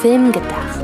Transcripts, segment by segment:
Film gedacht.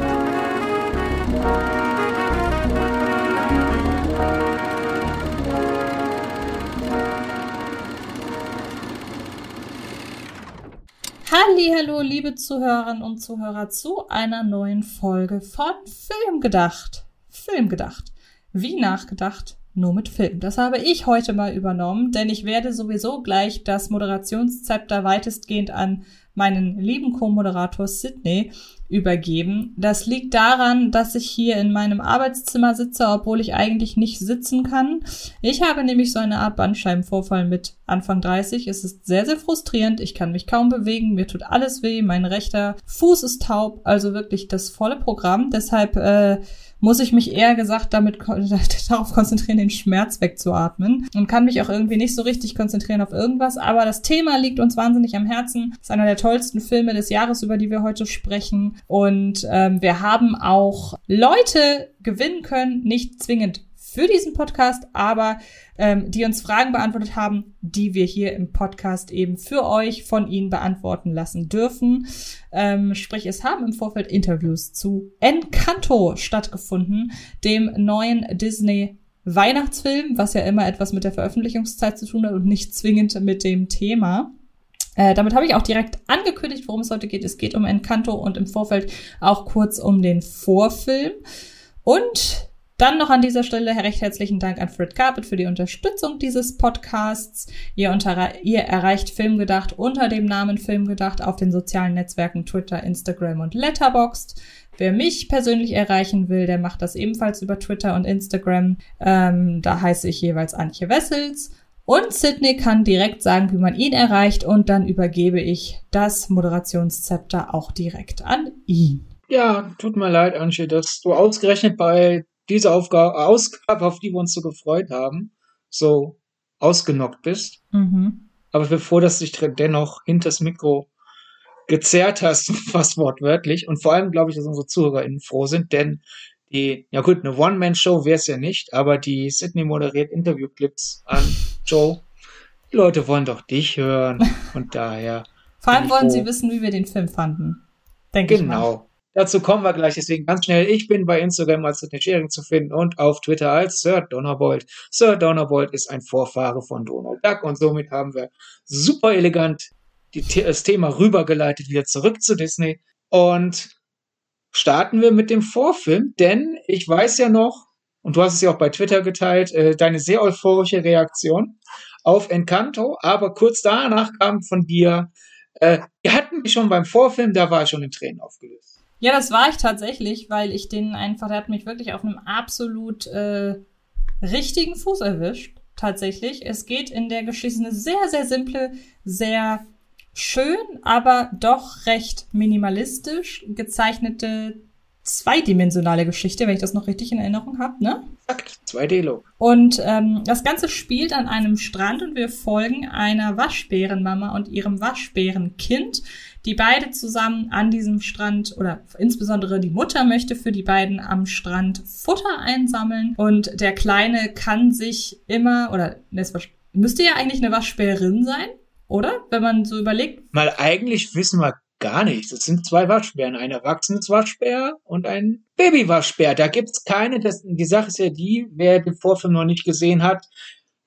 Hallo, liebe Zuhörerinnen und Zuhörer zu einer neuen Folge von Film gedacht. Film gedacht. Wie nachgedacht, nur mit Film. Das habe ich heute mal übernommen, denn ich werde sowieso gleich das Moderationszepter weitestgehend an meinen lieben Co-Moderator Sydney übergeben. Das liegt daran, dass ich hier in meinem Arbeitszimmer sitze, obwohl ich eigentlich nicht sitzen kann. Ich habe nämlich so eine Art Bandscheibenvorfall mit Anfang 30. Es ist sehr, sehr frustrierend. Ich kann mich kaum bewegen. Mir tut alles weh. Mein rechter Fuß ist taub. Also wirklich das volle Programm. Deshalb äh, muss ich mich eher gesagt damit darauf konzentrieren, den Schmerz wegzuatmen und kann mich auch irgendwie nicht so richtig konzentrieren auf irgendwas. Aber das Thema liegt uns wahnsinnig am Herzen. Ist einer der tollsten Filme des Jahres, über die wir heute sprechen. Und ähm, wir haben auch Leute gewinnen können, nicht zwingend für diesen Podcast, aber ähm, die uns Fragen beantwortet haben, die wir hier im Podcast eben für euch von ihnen beantworten lassen dürfen. Ähm, sprich, es haben im Vorfeld Interviews zu Encanto stattgefunden, dem neuen Disney Weihnachtsfilm, was ja immer etwas mit der Veröffentlichungszeit zu tun hat und nicht zwingend mit dem Thema. Äh, damit habe ich auch direkt angekündigt, worum es heute geht. Es geht um Encanto und im Vorfeld auch kurz um den Vorfilm. Und dann noch an dieser Stelle recht herzlichen Dank an Fred Carpet für die Unterstützung dieses Podcasts. Ihr, unter, ihr erreicht Filmgedacht unter dem Namen Filmgedacht auf den sozialen Netzwerken Twitter, Instagram und Letterboxd. Wer mich persönlich erreichen will, der macht das ebenfalls über Twitter und Instagram. Ähm, da heiße ich jeweils Antje Wessels. Und Sydney kann direkt sagen, wie man ihn erreicht und dann übergebe ich das Moderationszepter auch direkt an ihn. Ja, tut mir leid, Antje, dass du ausgerechnet bei diese Aufgabe, Ausgabe, auf die wir uns so gefreut haben, so ausgenockt bist. Mhm. Aber ich bin froh, dass du dich dennoch hinters Mikro gezerrt hast, fast wortwörtlich. Und vor allem glaube ich, dass unsere ZuhörerInnen froh sind, denn die, ja gut, eine One-Man-Show wäre es ja nicht, aber die Sydney moderiert Interview-Clips an Joe. Die Leute wollen doch dich hören. Und daher. Vor allem wollen froh. sie wissen, wie wir den Film fanden. Denke genau. ich. Genau. Dazu kommen wir gleich, deswegen ganz schnell. Ich bin bei Instagram als Sidney Sharing zu finden und auf Twitter als Sir Donnerbold. Sir Donnerbold ist ein Vorfahre von Donald Duck und somit haben wir super elegant die, das Thema rübergeleitet wieder zurück zu Disney und starten wir mit dem Vorfilm, denn ich weiß ja noch, und du hast es ja auch bei Twitter geteilt, äh, deine sehr euphorische Reaktion auf Encanto, aber kurz danach kam von dir, äh, wir hatten mich schon beim Vorfilm, da war ich schon in Tränen aufgelöst. Ja, das war ich tatsächlich, weil ich den einfach, der hat mich wirklich auf einem absolut äh, richtigen Fuß erwischt. Tatsächlich. Es geht in der Geschichte eine sehr, sehr simple, sehr schön, aber doch recht minimalistisch gezeichnete zweidimensionale Geschichte, wenn ich das noch richtig in Erinnerung habe, ne? Exakt, 2D-Look. Und ähm, das Ganze spielt an einem Strand und wir folgen einer Waschbärenmama und ihrem Waschbärenkind, die beide zusammen an diesem Strand oder insbesondere die Mutter möchte für die beiden am Strand Futter einsammeln und der Kleine kann sich immer oder es müsste ja eigentlich eine Waschbärin sein, oder? Wenn man so überlegt. Mal eigentlich wissen wir gar nichts. Es sind zwei Waschbären, ein erwachsenes Waschbär und ein Babywaschbär. Da gibt's keine. Das, die Sache ist ja die, wer den Vorfilm noch nicht gesehen hat,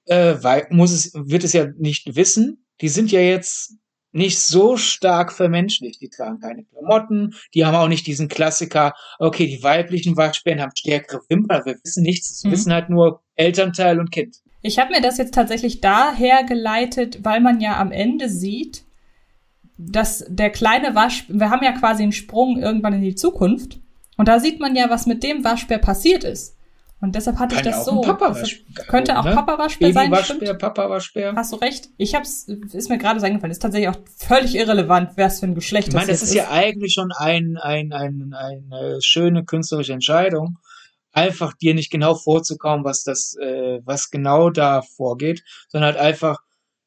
äh, weil, muss es, wird es ja nicht wissen. Die sind ja jetzt nicht so stark vermenschlicht. Die tragen keine Klamotten, die haben auch nicht diesen Klassiker, okay, die weiblichen Waschbären haben stärkere Wimpern, wir wissen nichts, wir mhm. wissen halt nur Elternteil und Kind. Ich habe mir das jetzt tatsächlich daher geleitet, weil man ja am Ende sieht, dass der kleine Waschbär, wir haben ja quasi einen Sprung irgendwann in die Zukunft. Und da sieht man ja, was mit dem Waschbär passiert ist. Und deshalb hatte Kann ich das so. Papa könnte auch ne? Papa Waschbär sein. Waschbär, Papa Waschbär. Hast du recht. Ich hab's, ist mir gerade so eingefallen. Ist tatsächlich auch völlig irrelevant, wer es für ein Geschlecht ist. Ich meine, das ist, ist ja eigentlich schon ein, ein, ein, eine schöne künstlerische Entscheidung. Einfach dir nicht genau vorzukommen, was das, äh, was genau da vorgeht, sondern halt einfach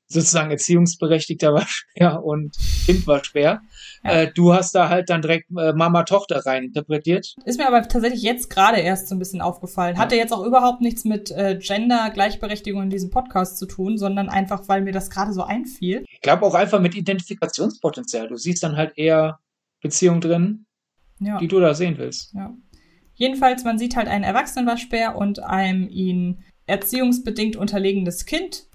sozusagen erziehungsberechtigter Waschbär und Kind Waschbär. Ja. Äh, du hast da halt dann direkt äh, Mama-Tochter rein interpretiert. Ist mir aber tatsächlich jetzt gerade erst so ein bisschen aufgefallen. Hatte jetzt auch überhaupt nichts mit äh, Gender-Gleichberechtigung in diesem Podcast zu tun, sondern einfach, weil mir das gerade so einfiel. Ich glaube auch einfach mit Identifikationspotenzial. Du siehst dann halt eher Beziehung drin. ja. die du da sehen willst. Ja. Jedenfalls, man sieht halt einen Erwachsenenwaschbär und einem ihn erziehungsbedingt unterlegenes Kind.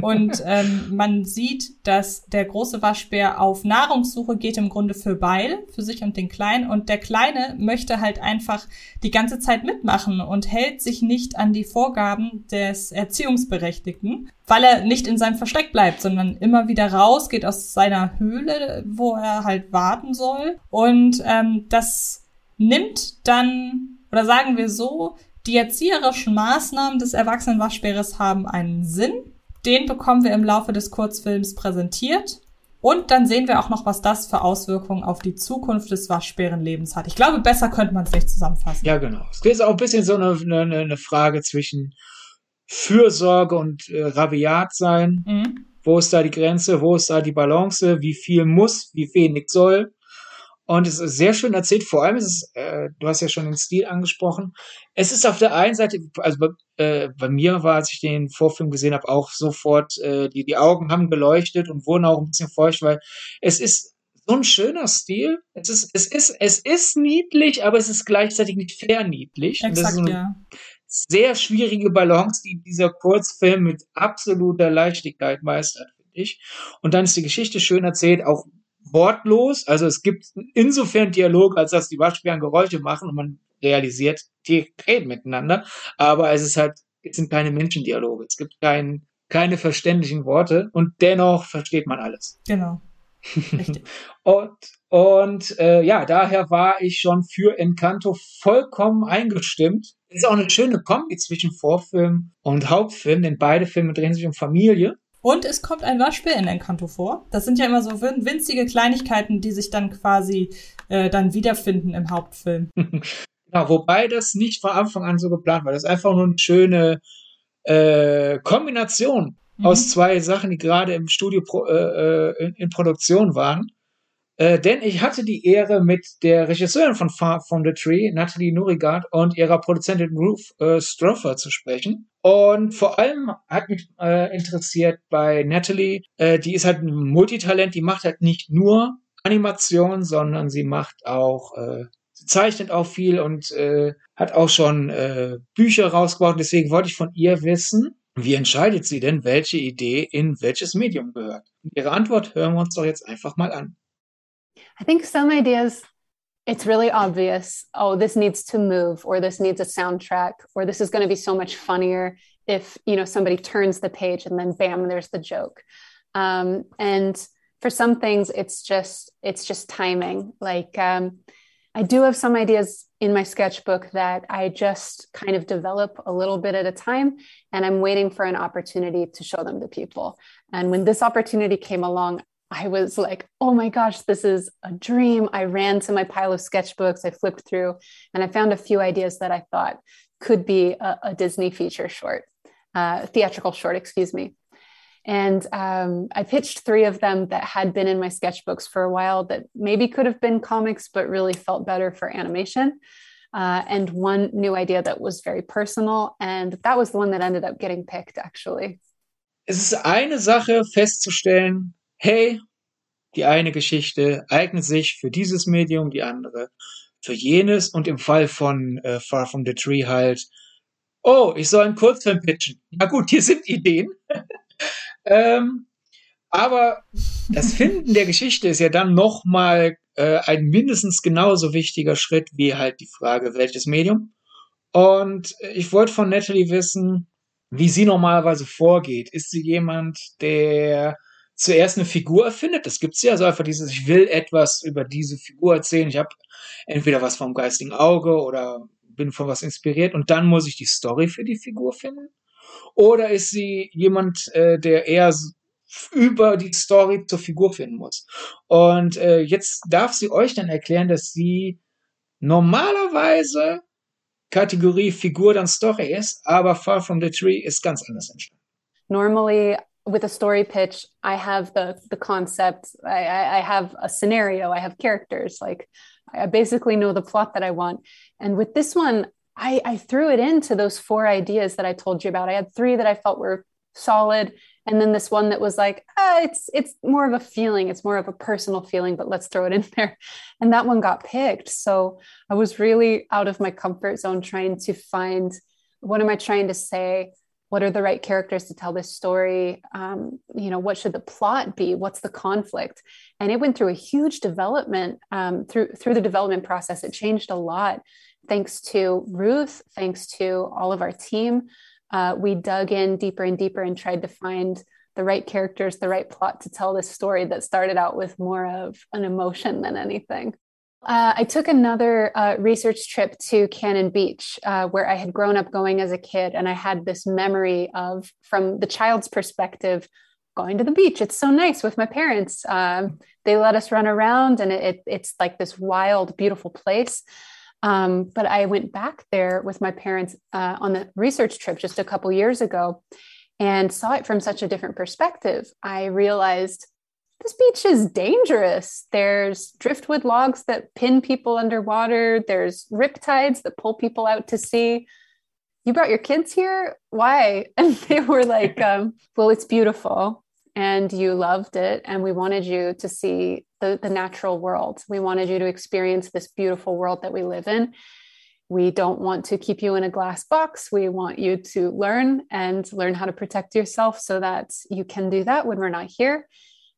Und ähm, man sieht, dass der große Waschbär auf Nahrungssuche geht, im Grunde für Beil, für sich und den Kleinen. Und der Kleine möchte halt einfach die ganze Zeit mitmachen und hält sich nicht an die Vorgaben des Erziehungsberechtigten, weil er nicht in seinem Versteck bleibt, sondern immer wieder rausgeht aus seiner Höhle, wo er halt warten soll. Und ähm, das nimmt dann, oder sagen wir so, die erzieherischen Maßnahmen des Erwachsenenwaschbäres haben einen Sinn. Den bekommen wir im Laufe des Kurzfilms präsentiert. Und dann sehen wir auch noch, was das für Auswirkungen auf die Zukunft des Waschbärenlebens hat. Ich glaube, besser könnte man es nicht zusammenfassen. Ja, genau. Es ist auch ein bisschen so eine, eine, eine Frage zwischen Fürsorge und äh, Rabiat sein. Mhm. Wo ist da die Grenze? Wo ist da die Balance? Wie viel muss? Wie wenig soll? Und es ist sehr schön erzählt. Vor allem ist es, äh, du hast ja schon den Stil angesprochen. Es ist auf der einen Seite, also bei, äh, bei mir war, als ich den Vorfilm gesehen habe, auch sofort, äh, die, die Augen haben geleuchtet und wurden auch ein bisschen feucht, weil es ist so ein schöner Stil. Es ist, es ist, es ist niedlich, aber es ist gleichzeitig nicht fair niedlich. Exakt, und das ist so eine ja. sehr schwierige Balance, die dieser Kurzfilm mit absoluter Leichtigkeit meistert, finde ich. Und dann ist die Geschichte schön erzählt, auch wortlos. Also es gibt insofern Dialog, als dass die Waschbären Geräusche machen und man realisiert, die reden miteinander. Aber es ist halt, es sind keine Menschendialoge. Es gibt kein, keine verständlichen Worte und dennoch versteht man alles. Genau. Richtig. und und äh, ja, daher war ich schon für Encanto vollkommen eingestimmt. Es ist auch eine schöne Kombi zwischen Vorfilm und Hauptfilm, denn beide Filme drehen sich um Familie. Und es kommt ein Waschbär in Encanto vor. Das sind ja immer so winzige Kleinigkeiten, die sich dann quasi äh, dann wiederfinden im Hauptfilm. Genau, wobei das nicht von Anfang an so geplant war. Das ist einfach nur eine schöne äh, Kombination mhm. aus zwei Sachen, die gerade im Studio pro, äh, äh in, in Produktion waren. Äh, denn ich hatte die Ehre, mit der Regisseurin von Far From the Tree, Natalie Nurigard, und ihrer Produzentin Ruth äh, Stroffer zu sprechen. Und vor allem hat mich äh, interessiert bei Natalie, äh, die ist halt ein Multitalent, die macht halt nicht nur Animation, sondern sie macht auch, äh, sie zeichnet auch viel und äh, hat auch schon äh, Bücher rausgebracht. Deswegen wollte ich von ihr wissen, wie entscheidet sie denn, welche Idee in welches Medium gehört? ihre Antwort hören wir uns doch jetzt einfach mal an. I think some ideas, it's really obvious oh, this needs to move, or this needs a soundtrack, or this is going to be so much funnier if you know somebody turns the page and then bam, there's the joke. Um, and for some things, it's just it's just timing. Like um, I do have some ideas in my sketchbook that I just kind of develop a little bit at a time, and I'm waiting for an opportunity to show them to people. And when this opportunity came along, I was like, oh my gosh, this is a dream. I ran to my pile of sketchbooks, I flipped through, and I found a few ideas that I thought could be a, a Disney feature short, uh, theatrical short, excuse me. And um, I pitched three of them that had been in my sketchbooks for a while that maybe could have been comics, but really felt better for animation. Uh, and one new idea that was very personal. And that was the one that ended up getting picked, actually. Es eine Sache festzustellen, hey, die eine Geschichte eignet sich für dieses Medium, die andere für jenes und im Fall von äh, Far From the Tree halt, oh, ich soll einen Kurzfilm pitchen. Na gut, hier sind Ideen. ähm, aber das Finden der Geschichte ist ja dann nochmal äh, ein mindestens genauso wichtiger Schritt wie halt die Frage, welches Medium. Und ich wollte von Natalie wissen, wie sie normalerweise vorgeht. Ist sie jemand, der zuerst eine Figur erfindet. Das gibt's ja, also einfach dieses, ich will etwas über diese Figur erzählen. Ich habe entweder was vom geistigen Auge oder bin von was inspiriert und dann muss ich die Story für die Figur finden. Oder ist sie jemand, äh, der eher über die Story zur Figur finden muss? Und äh, jetzt darf sie euch dann erklären, dass sie normalerweise Kategorie Figur dann Story ist, aber Far From the Tree ist ganz anders entstanden. Normally with a story pitch, I have the the concept, I, I have a scenario, I have characters. Like I basically know the plot that I want. And with this one, I, I threw it into those four ideas that I told you about. I had three that I felt were solid and then this one that was like ah, it's it's more of a feeling it's more of a personal feeling but let's throw it in there and that one got picked so i was really out of my comfort zone trying to find what am i trying to say what are the right characters to tell this story? Um, you know what should the plot be? What's the conflict? And it went through a huge development um, through through the development process. It changed a lot thanks to ruth thanks to all of our team. Uh, we dug in deeper and deeper and tried to find the right characters, the right plot to tell this story that started out with more of an emotion than anything. Uh, I took another uh, research trip to Cannon Beach, uh, where I had grown up going as a kid, and I had this memory of, from the child's perspective, going to the beach. It's so nice with my parents. Um, they let us run around, and it, it, it's like this wild, beautiful place. Um, but I went back there with my parents uh, on the research trip just a couple years ago and saw it from such a different perspective. I realized this beach is dangerous. There's driftwood logs that pin people underwater, there's riptides that pull people out to sea. You brought your kids here? Why? And they were like, um, Well, it's beautiful and you loved it and we wanted you to see the, the natural world we wanted you to experience this beautiful world that we live in we don't want to keep you in a glass box we want you to learn and learn how to protect yourself so that you can do that when we're not here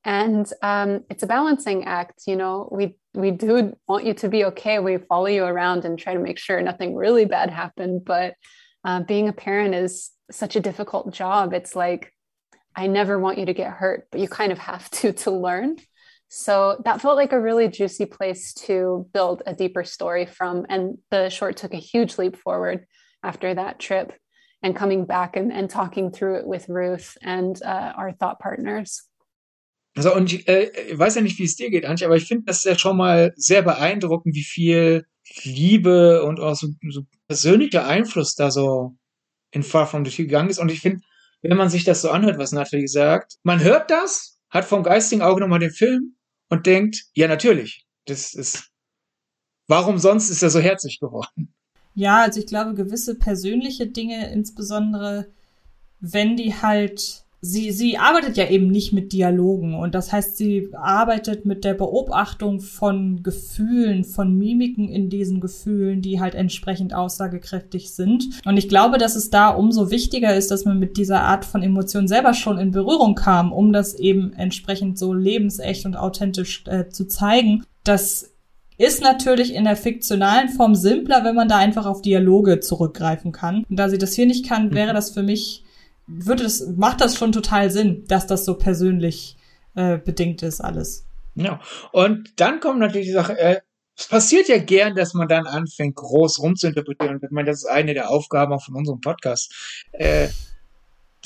and um, it's a balancing act you know we we do want you to be okay we follow you around and try to make sure nothing really bad happened but uh, being a parent is such a difficult job it's like I never want you to get hurt, but you kind of have to to learn. So that felt like a really juicy place to build a deeper story from. And the short took a huge leap forward after that trip and coming back and, and talking through it with Ruth and uh, our thought partners. Also, und ich, äh, ich weiß ja nicht, wie es dir geht, Antje, aber ich finde das ja schon mal sehr beeindruckend, wie viel Liebe und auch so, so persönlicher Einfluss da so in Far From the Sea gegangen ist. Und ich finde, wenn man sich das so anhört, was Natalie sagt, man hört das, hat vom geistigen Auge nochmal den Film und denkt, ja, natürlich, das ist, warum sonst ist er so herzlich geworden? Ja, also ich glaube, gewisse persönliche Dinge, insbesondere wenn die halt sie, sie arbeitet ja eben nicht mit Dialogen und das heißt, sie arbeitet mit der Beobachtung von Gefühlen, von Mimiken in diesen Gefühlen, die halt entsprechend aussagekräftig sind. Und ich glaube, dass es da umso wichtiger ist, dass man mit dieser Art von Emotion selber schon in Berührung kam, um das eben entsprechend so lebensecht und authentisch äh, zu zeigen. Das ist natürlich in der fiktionalen Form simpler, wenn man da einfach auf Dialoge zurückgreifen kann. Und da sie das hier nicht kann, wäre das für mich würde es, macht das schon total Sinn, dass das so persönlich äh, bedingt ist, alles. Ja, und dann kommt natürlich die Sache, äh, es passiert ja gern, dass man dann anfängt, groß rumzuinterpretieren. Und ich meine, das ist eine der Aufgaben auch von unserem Podcast. Äh,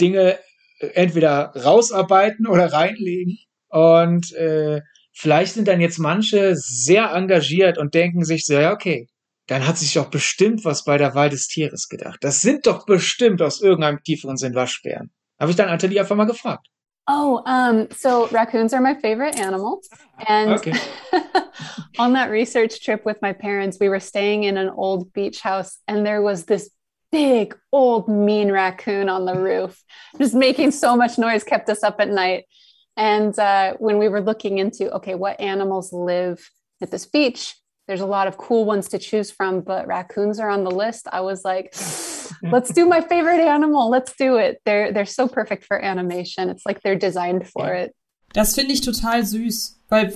Dinge äh, entweder rausarbeiten oder reinlegen. Und äh, vielleicht sind dann jetzt manche sehr engagiert und denken sich so, ja, okay, dann hat sich doch bestimmt was bei der Wahl des Tieres gedacht. Das sind doch bestimmt aus irgendeinem tieferen Sinn Waschbären. Habe ich dann Atelier einfach mal gefragt. Oh, um, so raccoons are my favorite animal. And okay. on that research trip with my parents, we were staying in an old beach house, and there was this big, old, mean raccoon on the roof, just making so much noise, kept us up at night. And uh, when we were looking into, okay, what animals live at this beach, there's a lot of cool ones to choose from, but raccoons are on the list. I was like, let's do my favorite animal. Let's do it. They're they're so perfect for animation. It's like they're designed for it. Das finde ich total süß, weil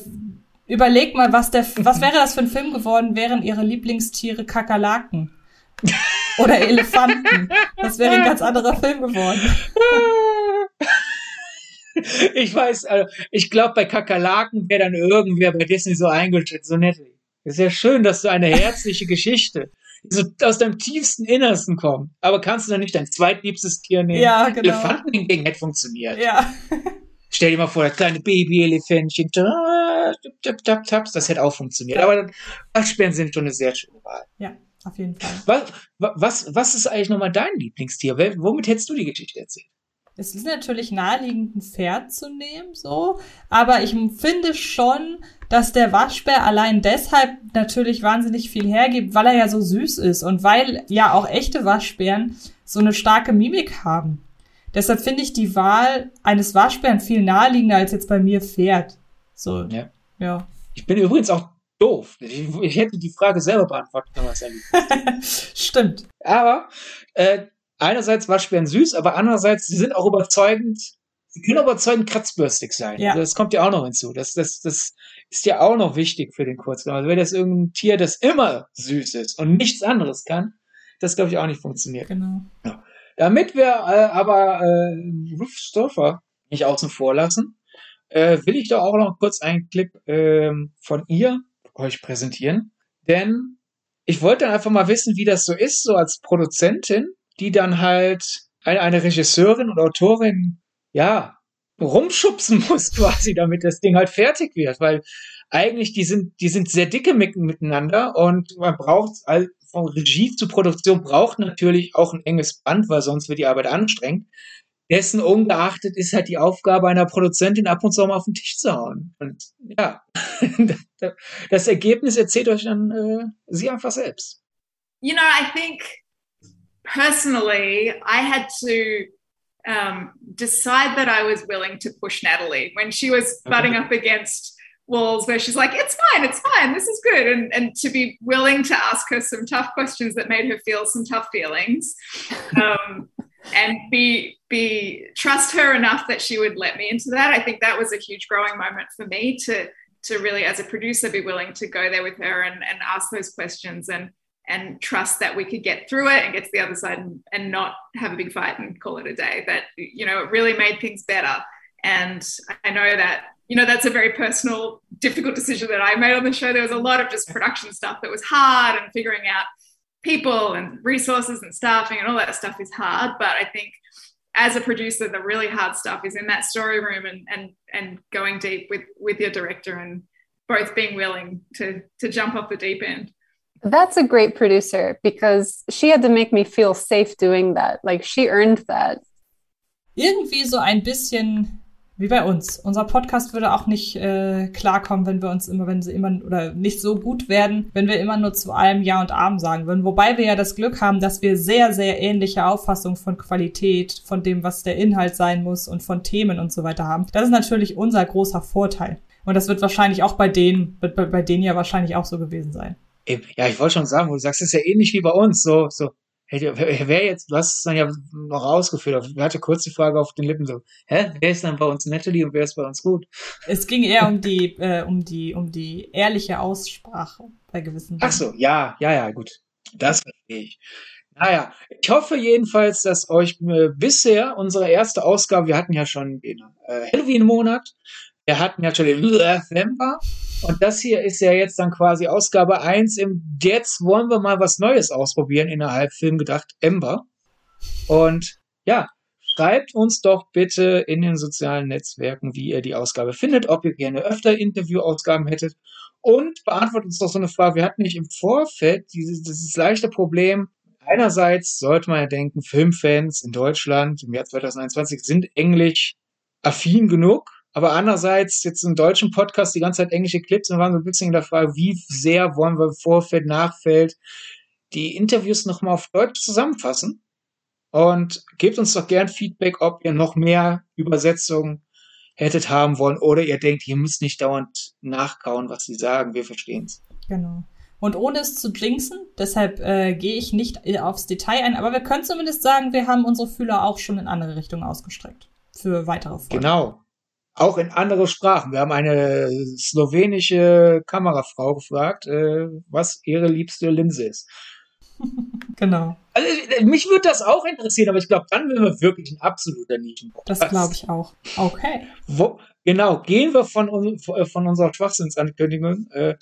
überleg mal, was der was wäre das für ein Film geworden, wären ihre Lieblingstiere Kakerlaken oder Elefanten. Das wäre ein ganz anderer Film geworden. Ich weiß, also ich glaube, bei Kakerlaken wäre dann irgendwer bei Disney so eingeschätzt, so nett. Ist ja schön, dass du eine herzliche Geschichte so aus deinem tiefsten Innersten kommt. Aber kannst du dann nicht dein zweitliebstes Tier nehmen? Ja, genau. Elefanten hingegen hätte funktioniert. Ja. Stell dir mal vor, das kleine Baby-Elefantchen, das hätte auch funktioniert. Ja. Aber Waschbären sind schon eine sehr schöne Wahl. Ja, auf jeden Fall. Was, was, was ist eigentlich nochmal dein Lieblingstier? Womit hättest du die Geschichte erzählt? Es ist natürlich naheliegend, ein Pferd zu nehmen, so. Aber ich finde schon, dass der Waschbär allein deshalb natürlich wahnsinnig viel hergibt, weil er ja so süß ist und weil ja auch echte Waschbären so eine starke Mimik haben. Deshalb finde ich die Wahl eines Waschbären viel naheliegender als jetzt bei mir Pferd. So, Ja. ja. Ich bin übrigens auch doof. Ich, ich hätte die Frage selber man es erlebt. Stimmt. Aber äh, einerseits Waschbären süß, aber andererseits, sie sind auch überzeugend, sie können überzeugend kratzbürstig sein. Ja. Das kommt ja auch noch hinzu. Das, das, das ist ja auch noch wichtig für den Kurzfilm. Also wenn das irgendein Tier, das immer süß ist und nichts anderes kann, das glaube ich auch nicht funktioniert. Genau. Damit wir äh, aber äh, Stoffer nicht außen vor lassen, äh, will ich doch auch noch kurz einen Clip ähm, von ihr euch präsentieren. Denn ich wollte dann einfach mal wissen, wie das so ist, so als Produzentin, die dann halt eine, eine Regisseurin und Autorin, ja, rumschubsen muss quasi, damit das Ding halt fertig wird. Weil eigentlich, die sind, die sind sehr dicke mit, miteinander und man braucht all- von Regie zu Produktion braucht natürlich auch ein enges Band, weil sonst wird die Arbeit anstrengend. Dessen ungeachtet ist halt die Aufgabe einer Produzentin, ab und zu mal auf den Tisch zu hauen. Und ja, das Ergebnis erzählt euch dann äh, sie einfach selbst. you know, I think personally, I had to um, decide that I was willing to push Natalie when she was butting up against walls where she's like, it's fine, it's fine, this is good. And, and to be willing to ask her some tough questions that made her feel some tough feelings. Um, and be be trust her enough that she would let me into that. I think that was a huge growing moment for me to to really as a producer be willing to go there with her and, and ask those questions and and trust that we could get through it and get to the other side and, and not have a big fight and call it a day. That you know it really made things better. And I know that you know that's a very personal, difficult decision that I made on the show. There was a lot of just production stuff that was hard and figuring out people and resources and staffing and all that stuff is hard. But I think as a producer, the really hard stuff is in that story room and and and going deep with with your director and both being willing to to jump off the deep end. That's a great producer because she had to make me feel safe doing that. Like she earned that. Irgendwie so ein bisschen wie bei uns. Unser Podcast würde auch nicht äh, klarkommen, wenn wir uns immer, wenn sie immer oder nicht so gut werden, wenn wir immer nur zu allem Ja und Amen sagen würden. Wobei wir ja das Glück haben, dass wir sehr, sehr ähnliche Auffassungen von Qualität, von dem, was der Inhalt sein muss und von Themen und so weiter haben. Das ist natürlich unser großer Vorteil. Und das wird wahrscheinlich auch bei denen, wird bei, bei denen ja wahrscheinlich auch so gewesen sein. Ja, ich wollte schon sagen, wo du sagst, es ist ja ähnlich wie bei uns. So, so, wer, jetzt, du hast es dann ja noch ausgeführt, aber ich hatte kurz die Frage auf den Lippen so, hä, wer ist dann bei uns Natalie und wer ist bei uns gut? Es ging eher um die, äh, um die, um die ehrliche Aussprache bei gewissen Ach so, ja, ja, ja, gut. Das verstehe ich. Naja, ich hoffe jedenfalls, dass euch äh, bisher unsere erste Ausgabe, wir hatten ja schon den äh, Halloween-Monat, wir hatten ja schon den November und das hier ist ja jetzt dann quasi Ausgabe 1 im Jetzt wollen wir mal was Neues ausprobieren innerhalb Film gedacht Ember. Und ja, schreibt uns doch bitte in den sozialen Netzwerken, wie ihr die Ausgabe findet, ob ihr gerne öfter Interviewausgaben hättet und beantwortet uns doch so eine Frage. Wir hatten nicht im Vorfeld dieses, dieses leichte Problem. Einerseits sollte man ja denken, Filmfans in Deutschland im Jahr 2021 sind englisch affin genug. Aber andererseits jetzt im deutschen Podcast die ganze Zeit englische Clips und waren so ein bisschen in der Frage, wie sehr wollen wir Vorfeld, Nachfeld die Interviews nochmal auf Deutsch zusammenfassen? Und gebt uns doch gern Feedback, ob ihr noch mehr Übersetzungen hättet haben wollen oder ihr denkt, ihr müsst nicht dauernd nachkauen, was sie sagen. Wir verstehen es. Genau. Und ohne es zu jinxen, deshalb äh, gehe ich nicht aufs Detail ein, aber wir können zumindest sagen, wir haben unsere Fühler auch schon in andere Richtungen ausgestreckt. Für weitere Folgen. Genau. Auch in andere Sprachen. Wir haben eine slowenische Kamerafrau gefragt, äh, was ihre liebste Linse ist. Genau. Also, äh, mich würde das auch interessieren, aber ich glaube, dann wären wir wirklich ein absoluter Nischen. Das glaube ich auch. Okay. Wo, genau, gehen wir von, un- von unserer Schwachsinnsankündigung. Äh,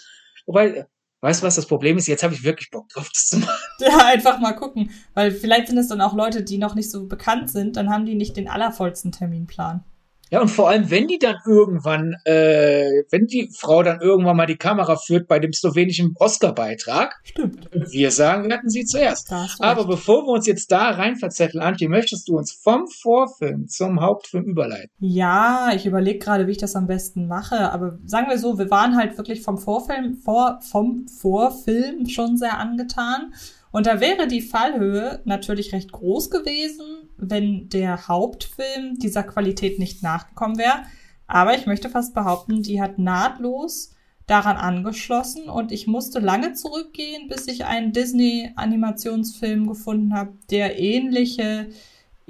wobei, äh, weißt du, was das Problem ist? Jetzt habe ich wirklich Bock drauf, das zu machen. Ja, einfach mal gucken. Weil vielleicht sind es dann auch Leute, die noch nicht so bekannt sind, dann haben die nicht den allervollsten Terminplan. Ja, und vor allem, wenn die dann irgendwann, äh, wenn die Frau dann irgendwann mal die Kamera führt bei dem slowenischen Oscar-Beitrag, Stimmt. wir sagen, wir hatten sie zuerst. Aber recht. bevor wir uns jetzt da rein verzetteln, Antje, möchtest du uns vom Vorfilm zum Hauptfilm überleiten? Ja, ich überlege gerade, wie ich das am besten mache. Aber sagen wir so, wir waren halt wirklich vom Vorfilm, vor, vom Vorfilm schon sehr angetan. Und da wäre die Fallhöhe natürlich recht groß gewesen, wenn der Hauptfilm dieser Qualität nicht nachgekommen wäre. Aber ich möchte fast behaupten, die hat nahtlos daran angeschlossen und ich musste lange zurückgehen, bis ich einen Disney-Animationsfilm gefunden habe, der ähnliche,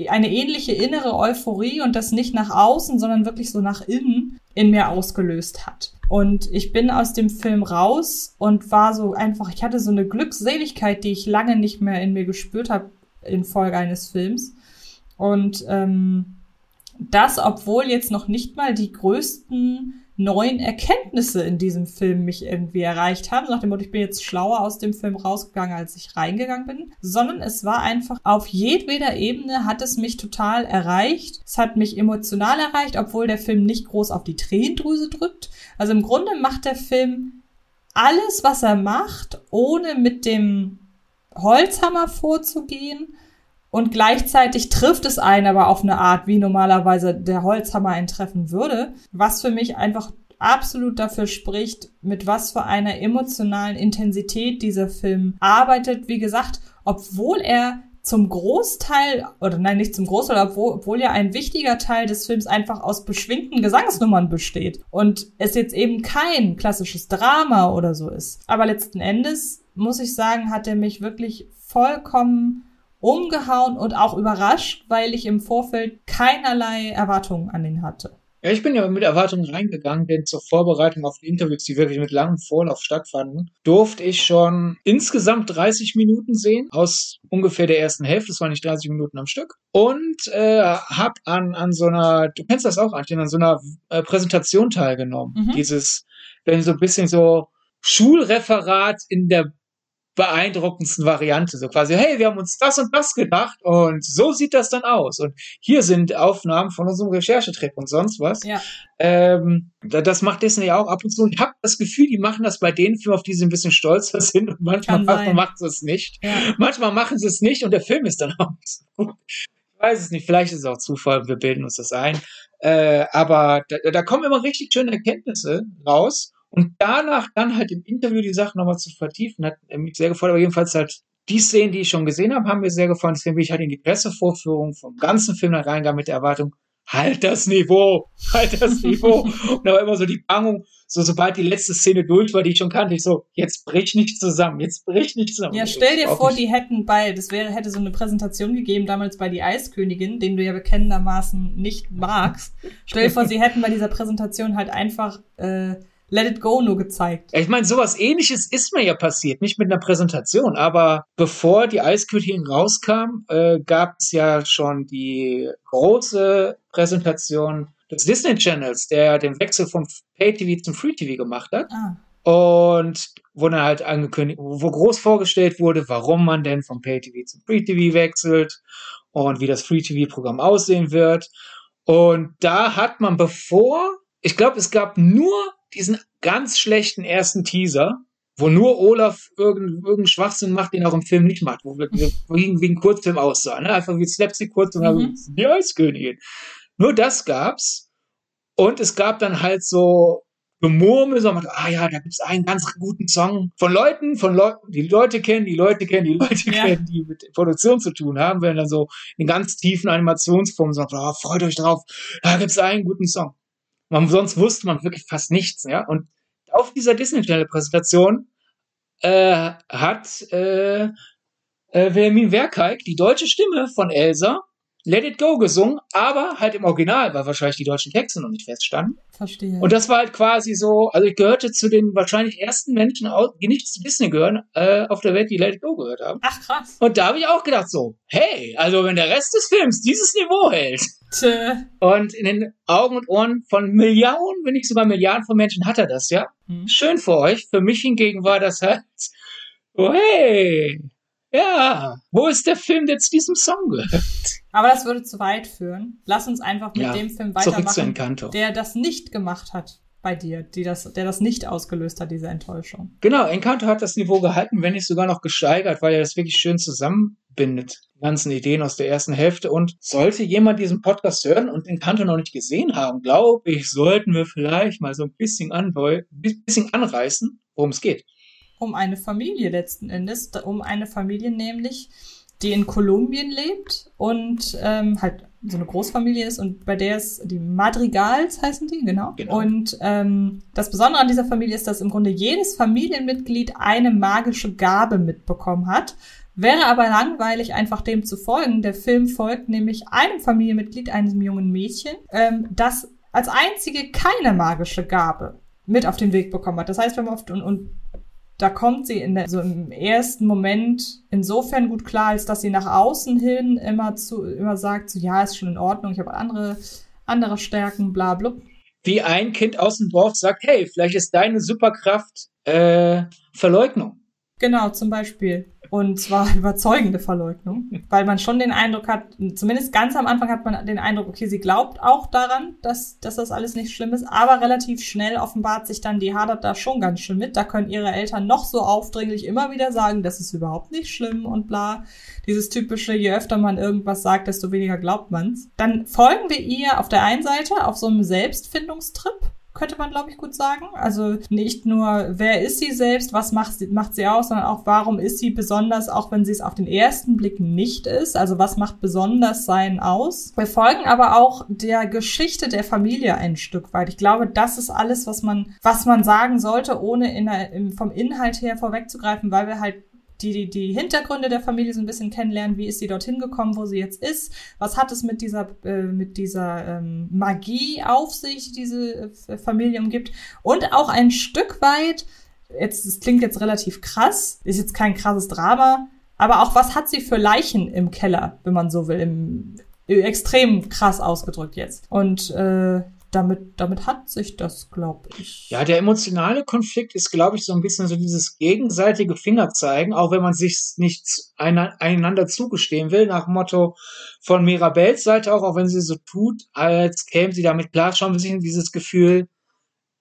eine ähnliche innere Euphorie und das nicht nach außen, sondern wirklich so nach innen in mir ausgelöst hat. Und ich bin aus dem Film raus und war so einfach, ich hatte so eine Glückseligkeit, die ich lange nicht mehr in mir gespürt habe in Folge eines Films. Und ähm, das, obwohl jetzt noch nicht mal die größten neuen Erkenntnisse in diesem Film mich irgendwie erreicht haben. Nach dem Motto, ich bin jetzt schlauer aus dem Film rausgegangen, als ich reingegangen bin. Sondern es war einfach auf jedweder Ebene hat es mich total erreicht. Es hat mich emotional erreicht, obwohl der Film nicht groß auf die Tränendrüse drückt. Also im Grunde macht der Film alles, was er macht, ohne mit dem Holzhammer vorzugehen und gleichzeitig trifft es einen aber auf eine Art, wie normalerweise der Holzhammer einen treffen würde, was für mich einfach absolut dafür spricht, mit was für einer emotionalen Intensität dieser Film arbeitet. Wie gesagt, obwohl er zum Großteil, oder nein, nicht zum Großteil, obwohl, obwohl ja ein wichtiger Teil des Films einfach aus beschwingten Gesangsnummern besteht und es jetzt eben kein klassisches Drama oder so ist. Aber letzten Endes, muss ich sagen, hat er mich wirklich vollkommen umgehauen und auch überrascht, weil ich im Vorfeld keinerlei Erwartungen an ihn hatte. Ja, ich bin ja mit Erwartungen reingegangen, denn zur Vorbereitung auf die Interviews, die wirklich mit langem Vorlauf stattfanden, durfte ich schon insgesamt 30 Minuten sehen aus ungefähr der ersten Hälfte. Das waren nicht 30 Minuten am Stück. Und äh, habe an, an so einer, du kennst das auch, Antje, an so einer äh, Präsentation teilgenommen. Mhm. Dieses, wenn so ein bisschen so Schulreferat in der beeindruckendsten Variante. So quasi, hey, wir haben uns das und das gedacht und so sieht das dann aus. Und hier sind Aufnahmen von unserem Recherchetrip und sonst was. Ja. Ähm, das macht Disney auch ab und zu. Und ich habe das Gefühl, die machen das bei den Filmen, auf die sie ein bisschen stolzer sind. Und manchmal, manchmal machen sie es nicht. Ja. Manchmal machen sie es nicht und der Film ist dann auch nicht so gut. Ich weiß es nicht, vielleicht ist es auch Zufall, wir bilden uns das ein. Äh, aber da, da kommen immer richtig schöne Erkenntnisse raus. Und danach dann halt im Interview die Sache nochmal zu vertiefen, hat mich sehr gefreut. Aber jedenfalls halt die Szenen, die ich schon gesehen habe, haben mir sehr gefallen. Deswegen bin ich halt in die Pressevorführung vom ganzen Film dann reingegangen mit der Erwartung, halt das Niveau, halt das Niveau. und da war immer so die Bangung, so sobald die letzte Szene durch war, die ich schon kannte, ich so, jetzt brich nicht zusammen, jetzt brich nicht zusammen. Ja, stell dir vor, die hätten bei, das wäre, hätte so eine Präsentation gegeben, damals bei die Eiskönigin, den du ja bekennendermaßen nicht magst. Stell dir vor, sie hätten bei dieser Präsentation halt einfach, äh, Let It Go nur gezeigt. Ich meine, sowas ähnliches ist mir ja passiert, nicht mit einer Präsentation, aber bevor die Eiskönigin rauskam, äh, gab es ja schon die große Präsentation des Disney Channels, der den Wechsel vom Pay-TV zum Free-TV gemacht hat. Ah. Und wo dann halt angekündigt, wo groß vorgestellt wurde, warum man denn vom Pay-TV zum Free-TV wechselt und wie das Free-TV-Programm aussehen wird. Und da hat man bevor, ich glaube, es gab nur diesen ganz schlechten ersten Teaser, wo nur Olaf irgendeinen irgendein Schwachsinn macht, den er auch im Film nicht macht, wo wir wie, wie ein Kurzfilm aussah, ne? Einfach wie Slapstick kurz und mhm. die Eiskönigin. Nur das gab's. Und es gab dann halt so Gemurmel, so, ah ja, da gibt's einen ganz guten Song von Leuten, von Leuten, die Leute kennen, die Leute kennen, die Leute ja. kennen, die mit Produktion zu tun haben, wenn dann so in ganz tiefen Animationsformen sagt, ah, freut euch drauf, da gibt's einen guten Song. Man, sonst wusste man wirklich fast nichts, ja. Und auf dieser Disney Channel Präsentation äh, hat äh, äh, Wilhelmine Werkeik die deutsche Stimme von Elsa Let It Go gesungen, aber halt im Original, weil wahrscheinlich die deutschen Texte noch nicht feststanden. Verstehe. Und das war halt quasi so, also ich gehörte zu den wahrscheinlich ersten Menschen, die nicht zu Disney gehören, äh, auf der Welt, die Let It Go gehört haben. Ach krass. Und da habe ich auch gedacht so, hey, also wenn der Rest des Films dieses Niveau hält. Tö. Und in den Augen und Ohren von Millionen, wenn nicht sogar Milliarden von Menschen hat er das, ja. Hm. Schön für euch. Für mich hingegen war das halt, oh hey, ja, wo ist der Film, der zu diesem Song gehört? Aber das würde zu weit führen. Lass uns einfach mit ja, dem Film weitermachen, der das nicht gemacht hat bei dir, die das, der das nicht ausgelöst hat, diese Enttäuschung. Genau, Encanto hat das Niveau gehalten, wenn nicht sogar noch gesteigert, weil er das wirklich schön zusammenbindet. Die ganzen Ideen aus der ersten Hälfte. Und sollte jemand diesen Podcast hören und Encanto noch nicht gesehen haben, glaube ich, sollten wir vielleicht mal so ein bisschen, anbeu bisschen anreißen, worum es geht um eine Familie letzten Endes, um eine Familie nämlich, die in Kolumbien lebt und ähm, halt so eine Großfamilie ist und bei der ist die Madrigals heißen die, genau. Genau. Und ähm, das Besondere an dieser Familie ist, dass im Grunde jedes Familienmitglied eine magische Gabe mitbekommen hat. Wäre aber langweilig, einfach dem zu folgen. Der Film folgt nämlich einem Familienmitglied, einem jungen Mädchen, ähm, das als einzige keine magische Gabe mit auf den Weg bekommen hat. Das heißt, wenn man oft und, und da kommt sie in der, so im ersten Moment insofern gut klar, als dass sie nach außen hin immer zu immer sagt, so ja, ist schon in Ordnung, ich habe andere andere Stärken, bla bla. Wie ein Kind aus dem Dorf sagt, hey, vielleicht ist deine Superkraft äh, Verleugnung. Genau, zum Beispiel. Und zwar überzeugende Verleugnung, weil man schon den Eindruck hat, zumindest ganz am Anfang hat man den Eindruck, okay, sie glaubt auch daran, dass, dass das alles nicht schlimm ist, aber relativ schnell offenbart sich dann, die hadert da schon ganz schön mit. Da können ihre Eltern noch so aufdringlich immer wieder sagen, das ist überhaupt nicht schlimm und bla. Dieses typische, je öfter man irgendwas sagt, desto weniger glaubt man's. Dann folgen wir ihr auf der einen Seite auf so einem Selbstfindungstrip könnte man, glaube ich, gut sagen. Also nicht nur, wer ist sie selbst, was macht sie, macht sie aus, sondern auch, warum ist sie besonders, auch wenn sie es auf den ersten Blick nicht ist. Also was macht besonders sein aus. Wir folgen aber auch der Geschichte der Familie ein Stück weit. Ich glaube, das ist alles, was man, was man sagen sollte, ohne in vom Inhalt her vorwegzugreifen, weil wir halt die, die, die Hintergründe der Familie so ein bisschen kennenlernen. Wie ist sie dorthin gekommen, wo sie jetzt ist? Was hat es mit dieser, äh, mit dieser ähm, Magie auf sich, die diese äh, Familie umgibt? Und auch ein Stück weit, jetzt, es klingt jetzt relativ krass, ist jetzt kein krasses Drama, aber auch was hat sie für Leichen im Keller, wenn man so will, im, extrem krass ausgedrückt jetzt. Und äh, damit, damit hat sich das, glaube ich. Ja, der emotionale Konflikt ist, glaube ich, so ein bisschen so dieses gegenseitige Fingerzeigen, auch wenn man sich nicht einander zugestehen will, nach Motto von Mirabels Seite auch, auch wenn sie so tut, als käme sie damit klar, schon ein bisschen dieses Gefühl,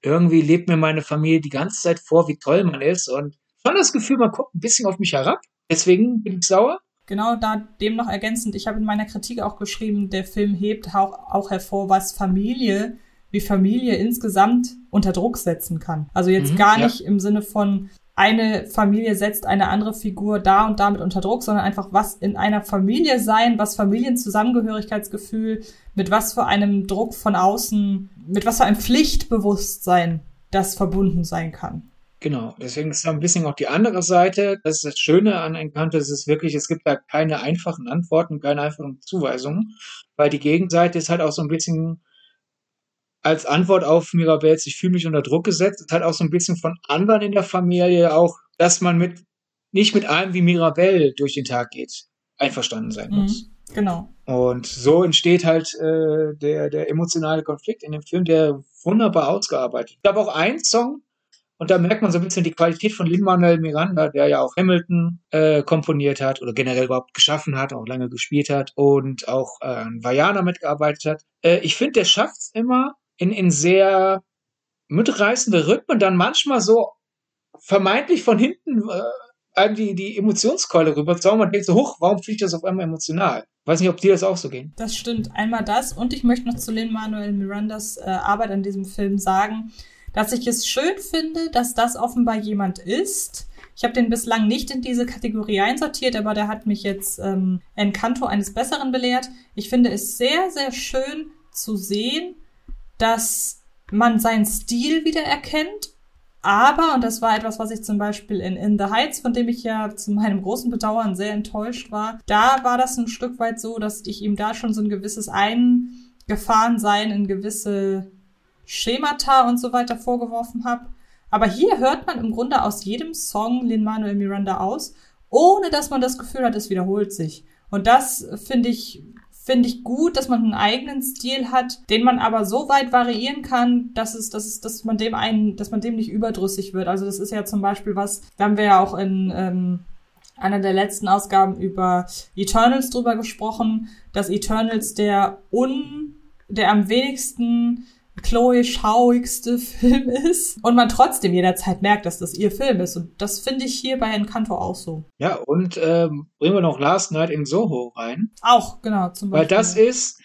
irgendwie lebt mir meine Familie die ganze Zeit vor, wie toll man ist und schon das Gefühl, man guckt ein bisschen auf mich herab. Deswegen bin ich sauer. Genau, da dem noch ergänzend, ich habe in meiner Kritik auch geschrieben, der Film hebt auch, auch hervor, was Familie, wie Familie insgesamt unter Druck setzen kann. Also jetzt Mhm, gar ja. nicht im Sinne von eine Familie setzt eine andere Figur da und damit unter Druck, sondern einfach was in einer Familie sein, was Familienzusammengehörigkeitsgefühl, mit was für einem Druck von außen, mit was für einem Pflichtbewusstsein das verbunden sein kann. Genau, deswegen ist da ein bisschen auch die andere Seite. Das ist das Schöne an Encanto, es ist wirklich, es gibt da keine einfachen Antworten, keine einfachen Zuweisungen, weil die Gegenseite ist halt auch so ein bisschen als Antwort auf Mirabels, ich fühle mich unter Druck gesetzt, ist halt auch so ein bisschen von anderen in der Familie auch, dass man mit, nicht mit einem wie Mirabel durch den Tag geht, einverstanden sein muss. Mhm, genau. Und so entsteht halt äh, der, der emotionale Konflikt in dem Film, der wunderbar ausgearbeitet. Ich glaube auch ein Song, und da merkt man so ein bisschen die Qualität von Lin-Manuel Miranda, der ja auch Hamilton äh, komponiert hat oder generell überhaupt geschaffen hat, auch lange gespielt hat und auch äh, an Vajana mitgearbeitet hat. Äh, ich finde, der schafft es immer in, in sehr mitreißende Rhythmen, dann manchmal so vermeintlich von hinten äh, einem die, die Emotionskeule rüberzaubern. Man denkt so, hoch, warum fliegt das auf einmal emotional? Weiß nicht, ob dir das auch so ging. Das stimmt. Einmal das. Und ich möchte noch zu Lin-Manuel Mirandas äh, Arbeit an diesem Film sagen, dass ich es schön finde, dass das offenbar jemand ist. Ich habe den bislang nicht in diese Kategorie einsortiert, aber der hat mich jetzt ähm, Encanto eines Besseren belehrt. Ich finde es sehr, sehr schön zu sehen, dass man seinen Stil wieder erkennt. Aber, und das war etwas, was ich zum Beispiel in In the Heights, von dem ich ja zu meinem großen Bedauern sehr enttäuscht war, da war das ein Stück weit so, dass ich ihm da schon so ein gewisses Eingefahrensein in gewisse Schemata und so weiter vorgeworfen habe. Aber hier hört man im Grunde aus jedem Song Lin-Manuel Miranda aus, ohne dass man das Gefühl hat, es wiederholt sich. Und das finde ich, finde ich gut, dass man einen eigenen Stil hat, den man aber so weit variieren kann, dass es, dass dass man dem einen, dass man dem nicht überdrüssig wird. Also das ist ja zum Beispiel was, da haben wir ja auch in, ähm, einer der letzten Ausgaben über Eternals drüber gesprochen, dass Eternals der un, der am wenigsten Chloe schauigste Film ist und man trotzdem jederzeit merkt, dass das ihr Film ist. Und das finde ich hier bei Encanto auch so. Ja, und ähm, bringen wir noch Last Night in Soho rein. Auch, genau, zum Weil Beispiel. das ist,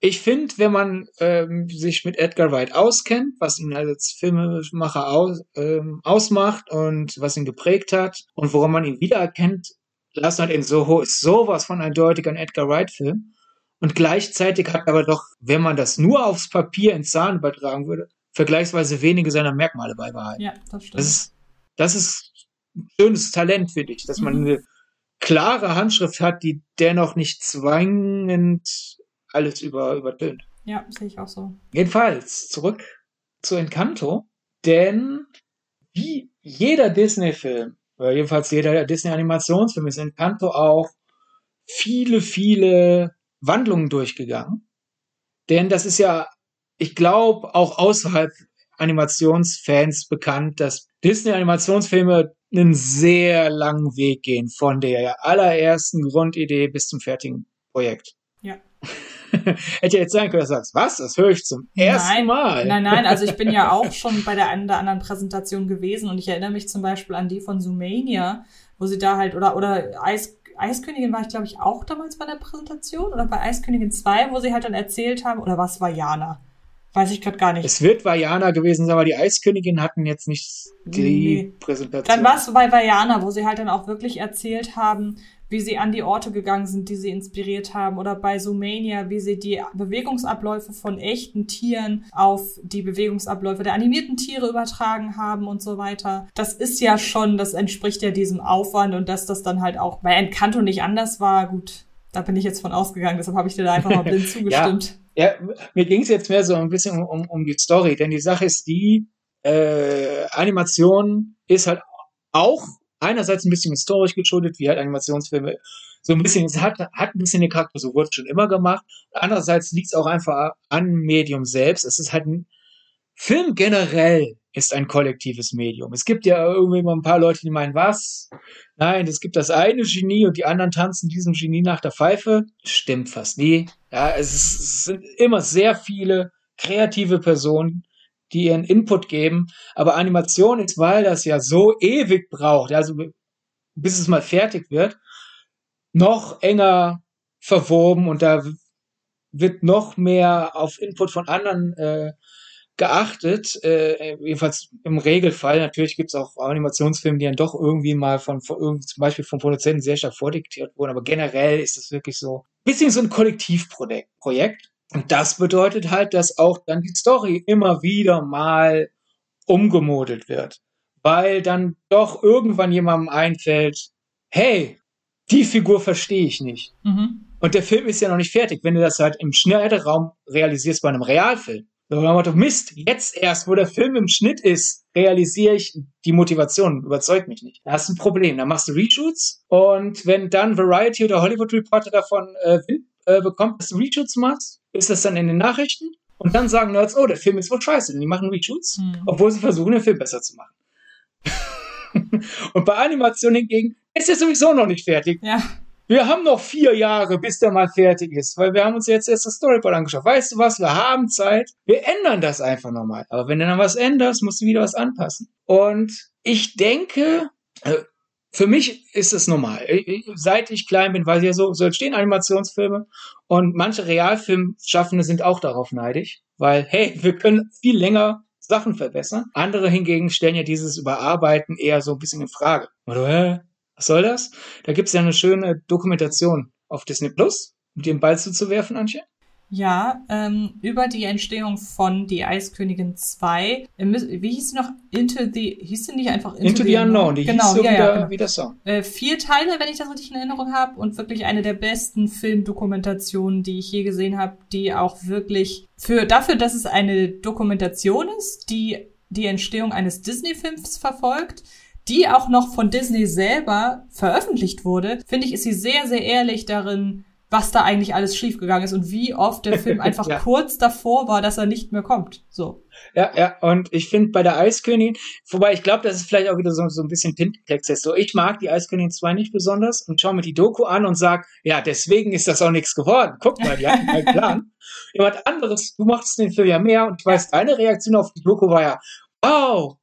ich finde, wenn man ähm, sich mit Edgar Wright auskennt, was ihn als Filmemacher aus, ähm, ausmacht und was ihn geprägt hat und woran man ihn wiedererkennt, Last Night in Soho ist sowas von eindeutig ein Edgar Wright-Film. Und gleichzeitig hat aber doch, wenn man das nur aufs Papier ins Zahn übertragen würde, vergleichsweise wenige seiner Merkmale beibehalten. Ja, das stimmt. Das ist, das ist ein schönes Talent, finde ich, dass man Mhm. eine klare Handschrift hat, die dennoch nicht zwingend alles über, übertönt. ja, sehe ich auch so. Jedenfalls zurück zu Encanto, denn wie jeder Disney-Film, oder jedenfalls jeder Disney-Animationsfilm, ist Encanto auch viele, viele Wandlungen durchgegangen. Denn das ist ja, ich glaube, auch außerhalb Animationsfans bekannt, dass Disney-Animationsfilme einen sehr langen Weg gehen von der allerersten Grundidee bis zum fertigen Projekt. Ja. Hätte ja jetzt sein können, dass du sagst, was? Das höre ich zum ersten nein, Mal. Nein, nein, also ich bin ja auch schon bei der einen oder anderen Präsentation gewesen und ich erinnere mich zum Beispiel an die von Zoomania, wo sie da halt, oder, oder Eis, Eiskönigin war ich, glaube ich, auch damals bei der Präsentation oder bei Eiskönigin 2, wo sie halt dann erzählt haben, oder was war Jana? Weiß ich gerade gar nicht. Es wird Vajana gewesen sein, aber die Eiskönigin hatten jetzt nicht die Nee. Präsentation. Dann war es bei Vajana, wo sie halt dann auch wirklich erzählt haben, wie sie an die Orte gegangen sind, die sie inspiriert haben. Oder bei Zoomania, wie sie die Bewegungsabläufe von echten Tieren auf die Bewegungsabläufe der animierten Tiere übertragen haben und so weiter. Das ist ja schon, das entspricht ja diesem Aufwand und dass das dann halt auch bei Encanto nicht anders war. Gut, da bin ich jetzt von ausgegangen, deshalb habe ich dir da einfach mal blind zugestimmt. Ja, mir ging es jetzt mehr so ein bisschen um, um, um die Story, denn die Sache ist die, äh, Animation ist halt auch einerseits ein bisschen historisch geschuldet, wie halt Animationsfilme so ein bisschen, es hat, hat ein bisschen den Charakter, so wurde es schon immer gemacht. Andererseits liegt es auch einfach an Medium selbst. Es ist halt ein Film generell ist ein kollektives Medium. Es gibt ja irgendwie mal ein paar Leute, die meinen, was? Nein, es gibt das eine Genie und die anderen tanzen diesem Genie nach der Pfeife. Stimmt fast nie. Ja, es, ist, es sind immer sehr viele kreative Personen, die ihren Input geben. Aber Animation ist, weil das ja so ewig braucht, also bis es mal fertig wird, noch enger verwoben und da wird noch mehr auf Input von anderen äh, geachtet. Äh, jedenfalls im Regelfall. Natürlich gibt es auch Animationsfilme, die dann doch irgendwie mal von, von zum Beispiel vom Produzenten sehr stark vordiktiert wurden. Aber generell ist es wirklich so ein bisschen so ein Kollektivprojekt. Projekt. Und das bedeutet halt, dass auch dann die Story immer wieder mal umgemodelt wird. Weil dann doch irgendwann jemandem einfällt, hey, die Figur verstehe ich nicht. Mhm. Und der Film ist ja noch nicht fertig. Wenn du das halt im Schneiderraum realisierst bei einem Realfilm, dann haben wir doch Mist, jetzt erst, wo der Film im Schnitt ist, realisiere ich die Motivation, überzeugt mich nicht. Da hast du ein Problem. Dann machst du Reshoots und wenn dann Variety oder Hollywood Reporter davon äh, Wind äh, bekommt, dass du Reshoots machst, ist das dann in den Nachrichten und dann sagen Nerds, oh, der Film ist wohl scheiße, denn die machen Reshoots, Hm. obwohl sie versuchen, den Film besser zu machen. und bei Animation hingegen ist er sowieso noch nicht fertig. Ja, Wir haben noch vier Jahre, bis der mal fertig ist, weil wir haben uns jetzt erst das Storyboard angeschaut. Weißt du was? Wir haben Zeit. Wir ändern das einfach nochmal. Aber wenn du dann was änderst, musst du wieder was anpassen. Und ich denke, äh, für mich ist es normal. Seit ich klein bin, weiß ich ja so, so entstehen Animationsfilme und manche Realfilmschaffende sind auch darauf neidisch, weil, hey, wir können viel länger Sachen verbessern. Andere hingegen stellen ja dieses Überarbeiten eher so ein bisschen in Frage. Oder? Was soll das? Da gibt's ja eine schöne Dokumentation auf Disney Plus, um dir den Ball zuzuwerfen, Antje. Ja, ähm, über die Entstehung von Die Eiskönigin 2. Äh, müß- Wie hieß sie noch? Into the, hieß sie nicht einfach Into, Into the Unknown, die genau, hieß so ja, wie, ja, genau. wie der Song. Äh, vier Teile, wenn ich das richtig in Erinnerung habe, und wirklich eine der besten Filmdokumentationen, die ich je gesehen habe, die auch wirklich für dafür, dass es eine Dokumentation ist, die die Entstehung eines Disney-Films verfolgt, die auch noch von Disney selber veröffentlicht wurde, finde ich, ist sie sehr, sehr ehrlich darin, was da eigentlich alles schiefgegangen ist und wie oft der Film einfach Ja. kurz davor war, dass er nicht mehr kommt. So. Ja, ja, und ich finde bei der Eiskönigin, wobei ich glaube, das ist vielleicht auch wieder so, so ein bisschen Tintenplex ist. So, ich mag die Eiskönigin 2 nicht besonders und schaue mir die Doku an und sag, ja, deswegen ist das auch nichts geworden. Guck mal, die hatten keinen Plan. Jemand anderes, du machst den Film ja mehr und ich weiß, deine Reaktion auf die Doku war ja, wow,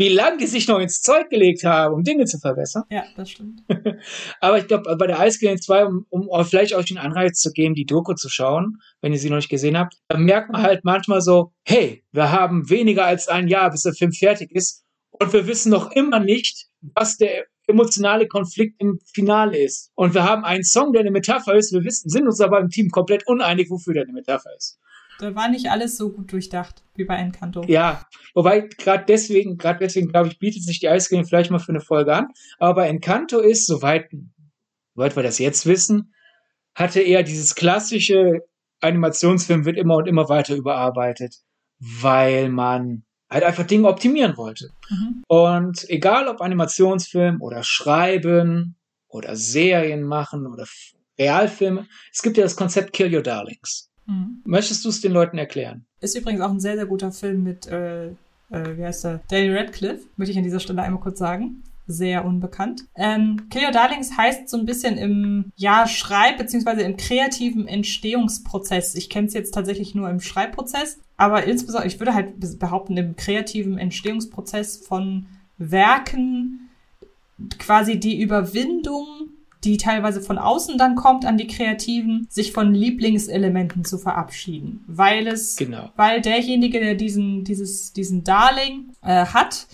wie lange die sich noch ins Zeug gelegt haben, um Dinge zu verbessern. Ja, das stimmt. Aber ich glaube, bei der Eiskönigin 2, um, um euch vielleicht euch den Anreiz zu geben, die Doku zu schauen, wenn ihr sie noch nicht gesehen habt, da merkt man halt manchmal so, hey, wir haben weniger als ein Jahr, bis der Film fertig ist und wir wissen noch immer nicht, was der emotionale Konflikt im Finale ist. Und wir haben einen Song, der eine Metapher ist. Wir wissen, sind uns aber im Team komplett uneinig, wofür der eine Metapher ist. Da war nicht alles so gut durchdacht wie bei Encanto. Ja, wobei gerade deswegen, gerade deswegen, glaube ich, bietet sich die Eiscreme vielleicht mal für eine Folge an. Aber bei Encanto ist, soweit, soweit wir das jetzt wissen, hatte er dieses klassische Animationsfilm wird immer und immer weiter überarbeitet, weil man halt einfach Dinge optimieren wollte. Mhm. Und egal ob Animationsfilm oder Schreiben oder Serien machen oder Realfilme, es gibt ja das Konzept Kill Your Darlings. Mhm. Möchtest du es den Leuten erklären? Ist übrigens auch ein sehr, sehr guter Film mit, äh, äh, wie heißt der? Danny Radcliffe, möchte ich an dieser Stelle einmal kurz sagen sehr unbekannt. Ähm, Kill Your Darlings heißt so ein bisschen im ja, Schreib- beziehungsweise im kreativen Entstehungsprozess. Ich kenne es jetzt tatsächlich nur im Schreibprozess, aber insbesondere, ich würde halt behaupten, im kreativen Entstehungsprozess von Werken quasi die Überwindung die teilweise von außen dann kommt an die Kreativen, sich von Lieblingselementen zu verabschieden, weil es, genau. weil derjenige, der diesen, dieses, diesen Darling äh, hat,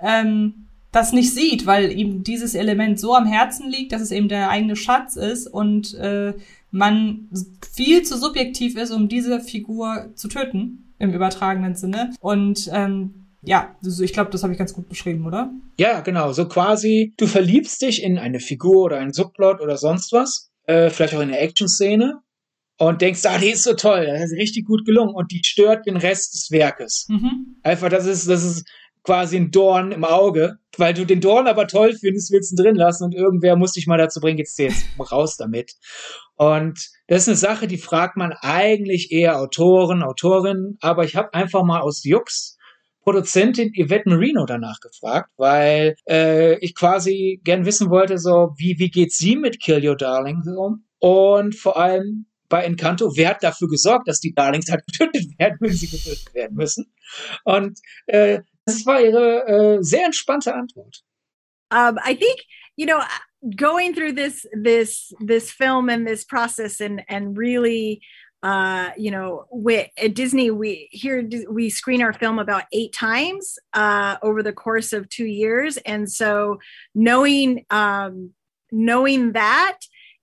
ähm, das nicht sieht, weil ihm dieses Element so am Herzen liegt, dass es eben der eigene Schatz ist und äh, man viel zu subjektiv ist, um diese Figur zu töten, im übertragenen Sinne. Und ähm, ja, also ich glaube, das habe ich ganz gut beschrieben, oder? Ja, genau. So quasi, du verliebst dich in eine Figur oder einen Subplot oder sonst was, äh, vielleicht auch in eine Action-Szene und denkst, ah, die ist so toll, das ist richtig gut gelungen und die stört den Rest des Werkes. Mhm. Einfach, das ist, das ist quasi ein Dorn im Auge, weil du den Dorn aber toll findest, willst ihn drin lassen und irgendwer muss dich mal dazu bringen, jetzt, jetzt raus damit. Und das ist eine Sache, die fragt man eigentlich eher Autoren, Autorinnen, aber ich habe einfach mal aus Jux Produzentin Yvette Marino danach gefragt, weil äh, ich quasi gern wissen wollte, so wie, wie geht sie mit Kill Your Darling um? Und vor allem bei Encanto, wer hat dafür gesorgt, dass die Darlings halt getötet werden, wenn sie getötet werden müssen? Und äh, Das war ihre äh, sehr entspannte Antwort. Um, I think you know going through this this this film and this process and and really uh you know we at disney we here we screen our film about eight times uh over the course of two years. And so knowing um knowing that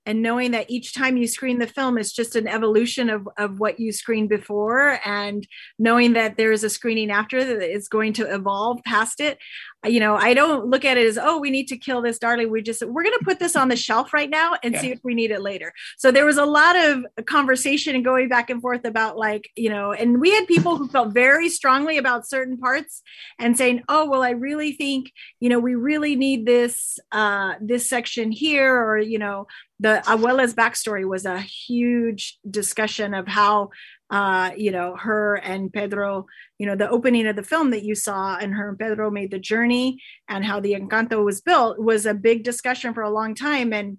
and knowing that each time you screen the film is just an evolution of, of what you screened before and knowing that there is a screening after that is going to evolve past it you know i don't look at it as oh we need to kill this darling we just we're going to put this on the shelf right now and yeah. see if we need it later so there was a lot of conversation and going back and forth about like you know and we had people who felt very strongly about certain parts and saying oh well i really think you know we really need this uh this section here or you know the abuela's backstory was a huge discussion of how uh, you know, her and Pedro, you know, the opening of the film that you saw and her and Pedro made the journey and how the Encanto was built was a big discussion for a long time. And,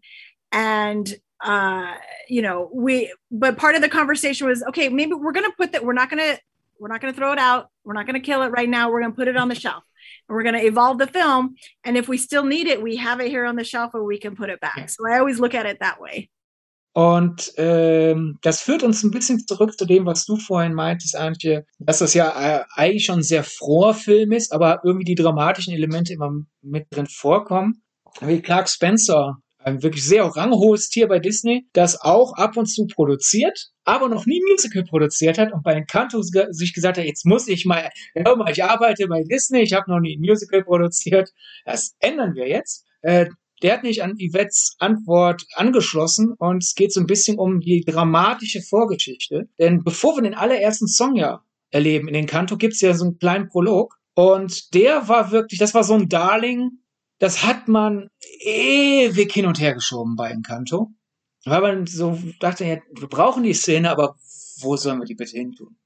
and, uh, you know, we, but part of the conversation was, okay, maybe we're going to put that, we're not going to, we're not going to throw it out. We're not going to kill it right now. We're going to put it on the shelf and we're going to evolve the film. And if we still need it, we have it here on the shelf where we can put it back. So I always look at it that way. Und ähm, das führt uns ein bisschen zurück zu dem, was du vorhin meintest, Antje, dass das ja äh, eigentlich schon ein sehr froher Film ist, aber irgendwie die dramatischen Elemente immer mit drin vorkommen. Wie Clark Spencer, ein wirklich sehr ranghohes Tier bei Disney, das auch ab und zu produziert, aber noch nie Musical produziert hat und bei Encanto sich gesagt hat, jetzt muss ich mal, hör mal, ich arbeite bei Disney, ich habe noch nie ein Musical produziert. Das ändern wir jetzt. Äh, der hat nicht an Yvettes Antwort angeschlossen und es geht so ein bisschen um die dramatische Vorgeschichte. Denn bevor wir den allerersten Song ja erleben in den Kanto, gibt's ja so einen kleinen Prolog und der war wirklich, das war so ein Darling, das hat man ewig hin und her geschoben bei Encanto. Weil man so dachte, ja, wir brauchen die Szene, aber wo sollen wir die bitte hin tun?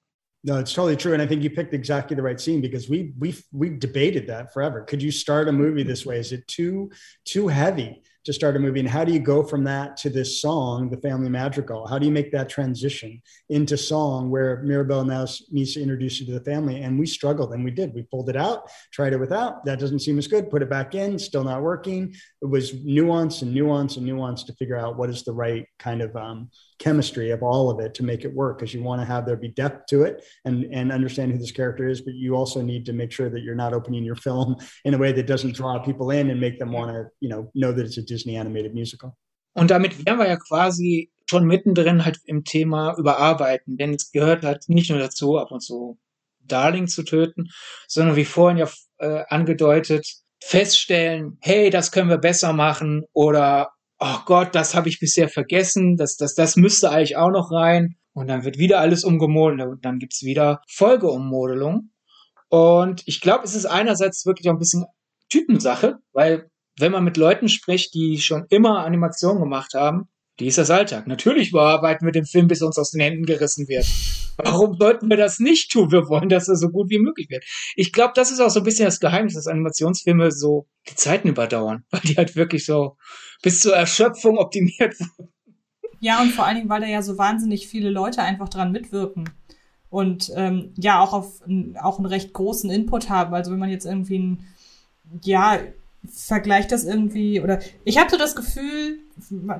No, it's totally true, and I think you picked exactly the right scene because we we we debated that forever. Could you start a movie this way? Is it too too heavy to start a movie? And how do you go from that to this song the family madrigal? How do you make that transition into song where Mirabelle now needs to introduce you to the family? And we struggled and we did. We pulled it out tried it without. That doesn't seem as good. Put it back in still not working. It was nuance and nuance and nuance to figure out what is the right kind of um, chemistry of all of it to make it work because you want to have there be depth to it and and understand who this character is but you also need to make sure that you're not opening your film in a way that doesn't draw people in and make them want to you know know that it's a disney animated musical. Und damit wären wir ja quasi schon mittendrin halt im Thema überarbeiten denn es gehört halt nicht nur dazu ab und zu Darling zu töten sondern wie vorhin ja äh, angedeutet feststellen hey das können wir besser machen oder oh Gott, das habe ich bisher vergessen, das, das, das müsste eigentlich auch noch rein. Und dann wird wieder alles umgemodelt und dann gibt's wieder Folgeummodelung. Und ich glaube, es ist einerseits wirklich auch ein bisschen Typensache, weil wenn man mit Leuten spricht, die schon immer Animationen gemacht haben, die ist das Alltag. Natürlich bearbeiten wir den Film, bis uns aus den Händen gerissen wird. Warum sollten wir das nicht tun? Wir wollen, dass er so gut wie möglich wird. Ich glaube, das ist auch so ein bisschen das Geheimnis, dass Animationsfilme so die Zeiten überdauern, weil die halt wirklich so bis zur Erschöpfung optimiert sind. Ja, und vor allen Dingen, weil da ja so wahnsinnig viele Leute einfach dran mitwirken und ähm, ja auch auf auch einen recht großen Input haben. Also wenn man jetzt irgendwie ein, ja, vergleicht das irgendwie oder ich habe so das Gefühl,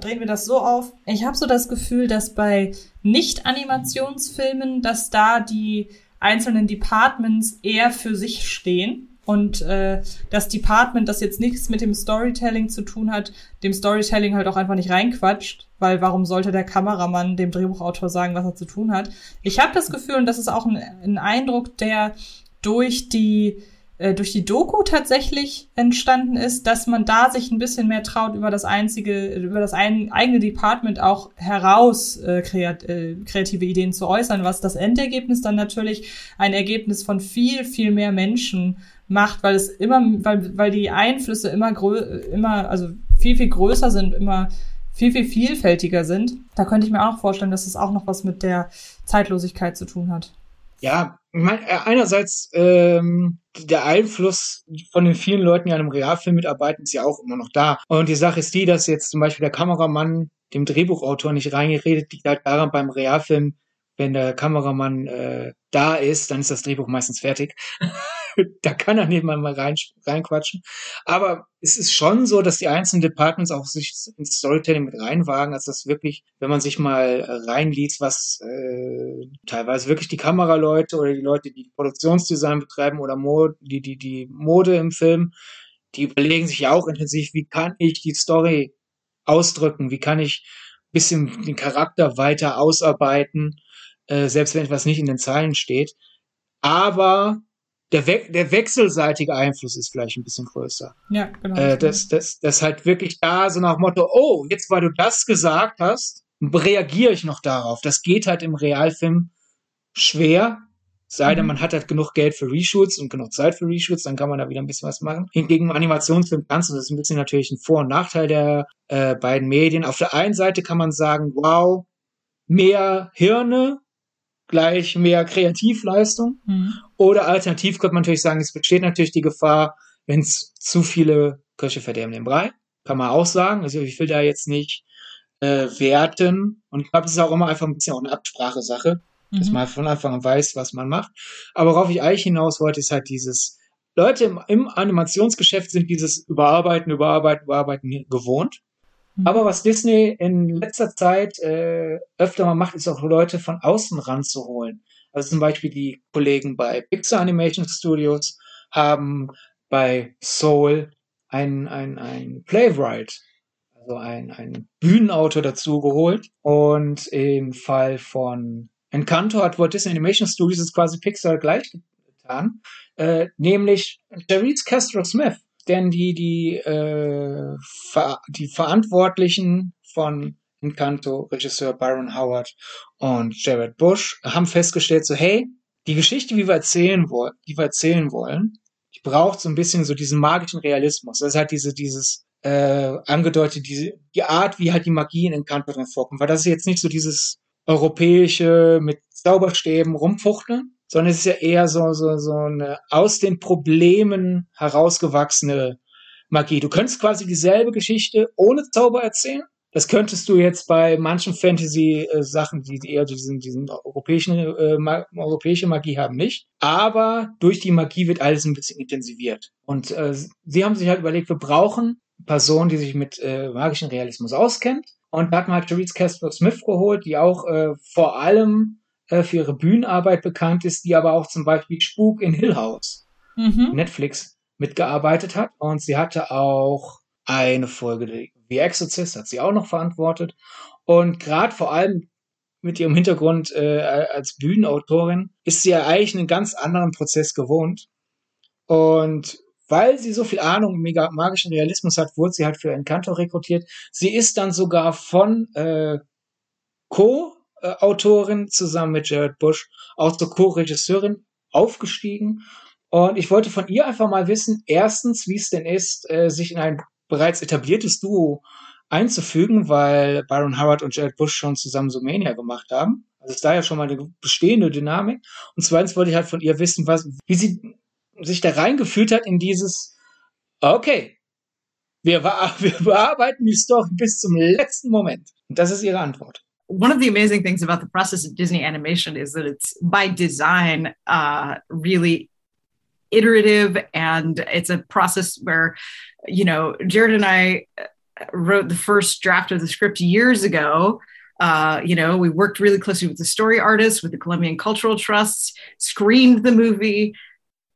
drehen wir das so auf, ich habe so das Gefühl, dass bei Nicht-Animationsfilmen, dass da die einzelnen Departments eher für sich stehen und äh, das Department, das jetzt nichts mit dem Storytelling zu tun hat, dem Storytelling halt auch einfach nicht reinquatscht, weil warum sollte der Kameramann dem Drehbuchautor sagen, was er zu tun hat? Ich habe das Gefühl, und das ist auch ein, ein Eindruck, der durch die äh, durch die Doku tatsächlich entstanden ist, dass man da sich ein bisschen mehr traut, über das einzige, über das ein, eigene Department auch heraus äh, kreat, äh, kreative Ideen zu äußern, was das Endergebnis dann natürlich ein Ergebnis von viel, viel mehr Menschen macht, weil es immer, weil, weil die Einflüsse immer grö immer, also viel, viel größer sind, immer viel, viel vielfältiger sind. Da könnte ich mir auch vorstellen, dass es auch noch was mit der Zeitlosigkeit zu tun hat. Ja, äh, einerseits ähm, der Einfluss von den vielen Leuten, die an einem Realfilm mitarbeiten, ist ja auch immer noch da. Und die Sache ist die, dass jetzt zum Beispiel der Kameramann dem Drehbuchautor nicht reingeredet, liegt halt daran beim Realfilm, wenn der Kameramann äh, da ist, dann ist das Drehbuch meistens fertig. da kann er nicht mal rein, reinquatschen. Aber es ist schon so, dass die einzelnen Departments auch sich ins Storytelling mit reinwagen, als das wirklich, wenn man sich mal äh, reinliest, was äh, teilweise wirklich die Kameraleute oder die Leute, die Produktionsdesign betreiben oder Mode, die, die, die Mode im Film, die überlegen sich ja auch intensiv, wie kann ich die Story ausdrücken, wie kann ich bisschen den Charakter weiter ausarbeiten, äh, selbst wenn etwas nicht in den Zeilen steht. Aber der, We der wechselseitige Einfluss ist vielleicht ein bisschen größer. Ja, genau. Äh, das, das, das halt wirklich da so nach Motto, oh, jetzt weil du das gesagt hast, reagiere ich noch darauf. Das geht halt im Realfilm schwer. Sei denn, mhm. man hat halt genug Geld für Reshoots und genug Zeit für Reshoots, dann kann man da wieder ein bisschen was machen. Hingegen im Animationsfilm kannst du, das ist ein bisschen natürlich ein Vor- und Nachteil der äh, beiden Medien. Auf der einen Seite kann man sagen, wow, mehr Hirne gleich mehr Kreativleistung. Mhm. Oder alternativ könnte man natürlich sagen, es besteht natürlich die Gefahr, wenn es zu viele Köche verderben den Brei. Kann man auch sagen. Also ich will da jetzt nicht äh, werten. Und ich glaube, es ist auch immer einfach ein bisschen auch eine Absprachesache, mhm. dass man von Anfang an weiß, was man macht. Aber worauf ich eigentlich hinaus wollte, ist halt dieses, Leute im, im Animationsgeschäft sind dieses Überarbeiten, Überarbeiten, Überarbeiten gewohnt. Mhm. Aber was Disney in letzter Zeit äh, öfter mal macht, ist auch Leute von außen ranzuholen. Also zum Beispiel die Kollegen bei Pixar Animation Studios haben bei Soul ein, ein, ein Playwright, also ein, ein Bühnenautor dazu geholt. Und im Fall von Encanto hat Walt Disney Animation Studios es quasi Pixar gleich getan, äh, nämlich Jerice Castro Smith denn die, die, äh, ver die Verantwortlichen von Encanto, Regisseur Byron Howard und Jared Bush, haben festgestellt, so, hey, die Geschichte, wie wir erzählen wollen, die wir erzählen wollen, die braucht so ein bisschen so diesen magischen Realismus. Das ist halt diese, dieses, äh, angedeutet, diese, die Art, wie halt die Magie in Encanto drin vorkommt. Weil das ist jetzt nicht so dieses europäische mit Zauberstäben rumfuchteln, sondern es ist ja eher so, so, so eine aus den Problemen herausgewachsene Magie. Du könntest quasi dieselbe Geschichte ohne Zauber erzählen. Das könntest du jetzt bei manchen Fantasy-Sachen, die eher diesen, diesen europäischen, äh, ma europäische Magie haben, nicht. Aber durch die Magie wird alles ein bisschen intensiviert. Und äh, sie haben sich halt überlegt, wir brauchen Personen, die sich mit äh, magischem Realismus auskennt. Und da hat man halt Therese Casper Smith geholt, die auch äh, vor allem äh, für ihre Bühnenarbeit bekannt ist, die aber auch zum Beispiel Spuk in Hill House, mhm. Netflix, mitgearbeitet hat. Und sie hatte auch eine Folge The Exorcist, hat sie auch noch verantwortet. Und gerade vor allem mit ihrem Hintergrund äh, als Bühnenautorin ist sie ja eigentlich einen ganz anderen Prozess gewohnt. Und weil sie so viel Ahnung im magischen Realismus hat, wurde sie halt für Encanto rekrutiert. Sie ist dann sogar von äh, Co-Autorin zusammen mit Jared Bush auch zur Co-Regisseurin aufgestiegen. Und ich wollte von ihr einfach mal wissen, erstens, wie es denn ist, äh, sich in ein bereits etabliertes Duo einzufügen, weil Byron Howard und Jared Bush schon zusammen so Mania gemacht haben. Also ist da ja schon mal eine bestehende Dynamik. Und zweitens wollte ich halt von ihr wissen, was, wie sie sich da reingefühlt hat in dieses, okay, wir, wir bearbeiten die Story bis zum letzten Moment. Und das ist ihre Antwort. One of the amazing things about the process of Disney animation is that it's by design uh, really iterative and it's a process where, you know, Jared and I wrote the first draft of the script years ago. Uh, you know, we worked really closely with the story artists, with the Colombian Cultural Trusts, screened the movie,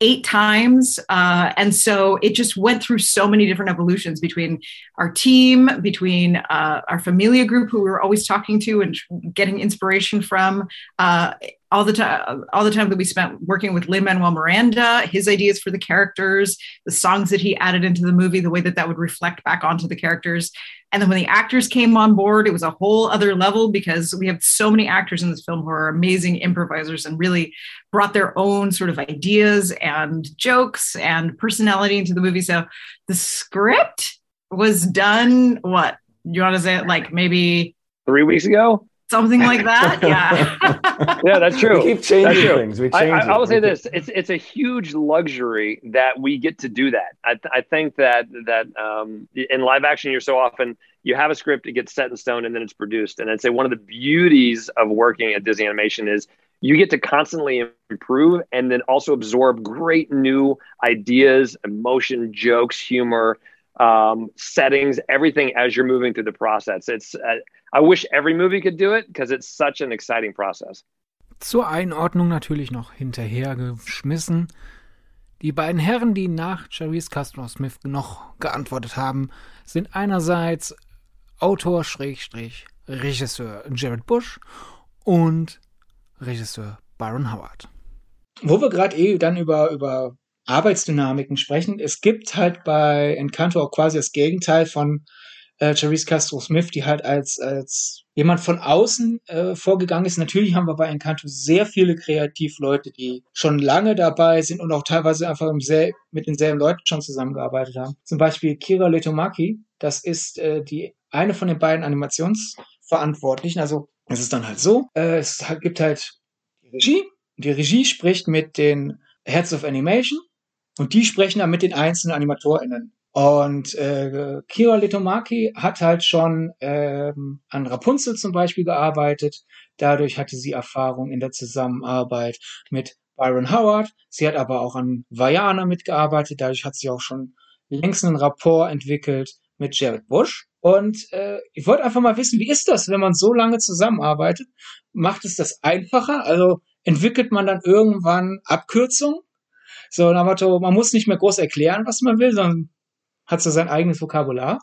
eight times. Uh, and so it just went through so many different evolutions between our team, between uh, our familia group, who we're always talking to and getting inspiration from. Uh, all the time, all the time that we spent working with Lin Manuel Miranda, his ideas for the characters, the songs that he added into the movie, the way that that would reflect back onto the characters. And then when the actors came on board, it was a whole other level because we have so many actors in this film who are amazing improvisers and really brought their own sort of ideas and jokes and personality into the movie. So the script was done, what? You want to say it like maybe three weeks ago? something like that. Yeah, yeah, that's true. We keep changing things. We change I, I, I will say this: it's it's a huge luxury that we get to do that. I, I think that that um, in live action, you're so often you have a script, it gets set in stone, and then it's produced. And I'd say one of the beauties of working at Disney Animation is you get to constantly improve and then also absorb great new ideas, emotion, jokes, humor, um, settings, everything as you're moving through the process. It's uh, I wish every movie could do it because it's such an exciting process. Zur Einordnung natürlich noch hinterhergeschmissen. Die beiden Herren, die nach Charisse Castro Smith noch geantwortet haben, sind einerseits Autor Schrägstrich Regisseur Jared Bush und Regisseur Byron Howard. Wo wir gerade eh dann über, über Arbeitsdynamiken sprechen, es gibt halt bei Encanto auch quasi das Gegenteil von äh, Charisse Castro Smith, die halt als, als jemand von außen äh, vorgegangen ist. Natürlich haben wir bei Encanto sehr viele Kreativleute, die schon lange dabei sind und auch teilweise einfach mit denselben Leuten schon zusammengearbeitet haben. Zum Beispiel Kira Letomaki, das ist äh, die eine von den beiden Animationsverantwortlichen. Also es ist dann halt so, äh, es gibt halt die Regie. Die Regie spricht mit den Heads of Animation und die sprechen dann mit den einzelnen AnimatorInnen. Und äh, Kira Litomaki hat halt schon ähm, an Rapunzel zum Beispiel gearbeitet. Dadurch hatte sie Erfahrung in der Zusammenarbeit mit Byron Howard. Sie hat aber auch an Vajana mitgearbeitet. Dadurch hat sie auch schon längst einen Rapport entwickelt mit Jared Bush. Und äh, ich wollte einfach mal wissen, wie ist das, wenn man so lange zusammenarbeitet? Macht es das einfacher? Also entwickelt man dann irgendwann Abkürzungen? So, man muss nicht mehr groß erklären, was man will, sondern hat so sein eigenes Vokabular.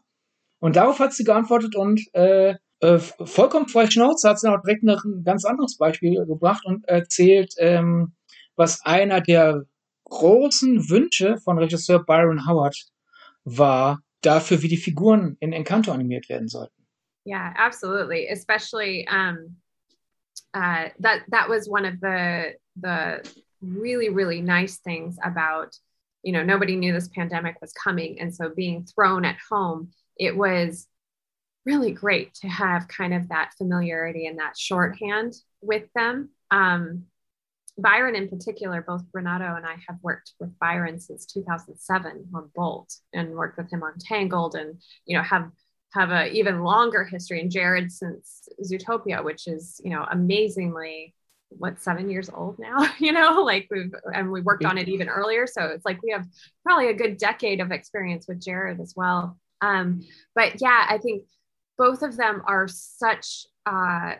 Und darauf hat sie geantwortet und äh, äh, vollkommen frei Schnauze hat sie auch direkt noch ein ganz anderes Beispiel gebracht und erzählt, ähm, was einer der großen Wünsche von Regisseur Byron Howard war, dafür, wie die Figuren in Encanto animiert werden sollten. Yeah, absolutely. Especially um, uh, that that was one of the the really really nice things about you know nobody knew this pandemic was coming. And so being thrown at home it was really great to have kind of that familiarity and that shorthand with them. Um, Byron in particular, both Renato and I have worked with Byron since 2007 on Bolt and worked with him on Tangled and, you know, have have a even longer history. And Jared since Zootopia, which is, you know, amazingly what seven years old now, you know, like we've and we worked on it even earlier. So it's like we have probably a good decade of experience with Jared as well. Um, but yeah, I think both of them are such uh,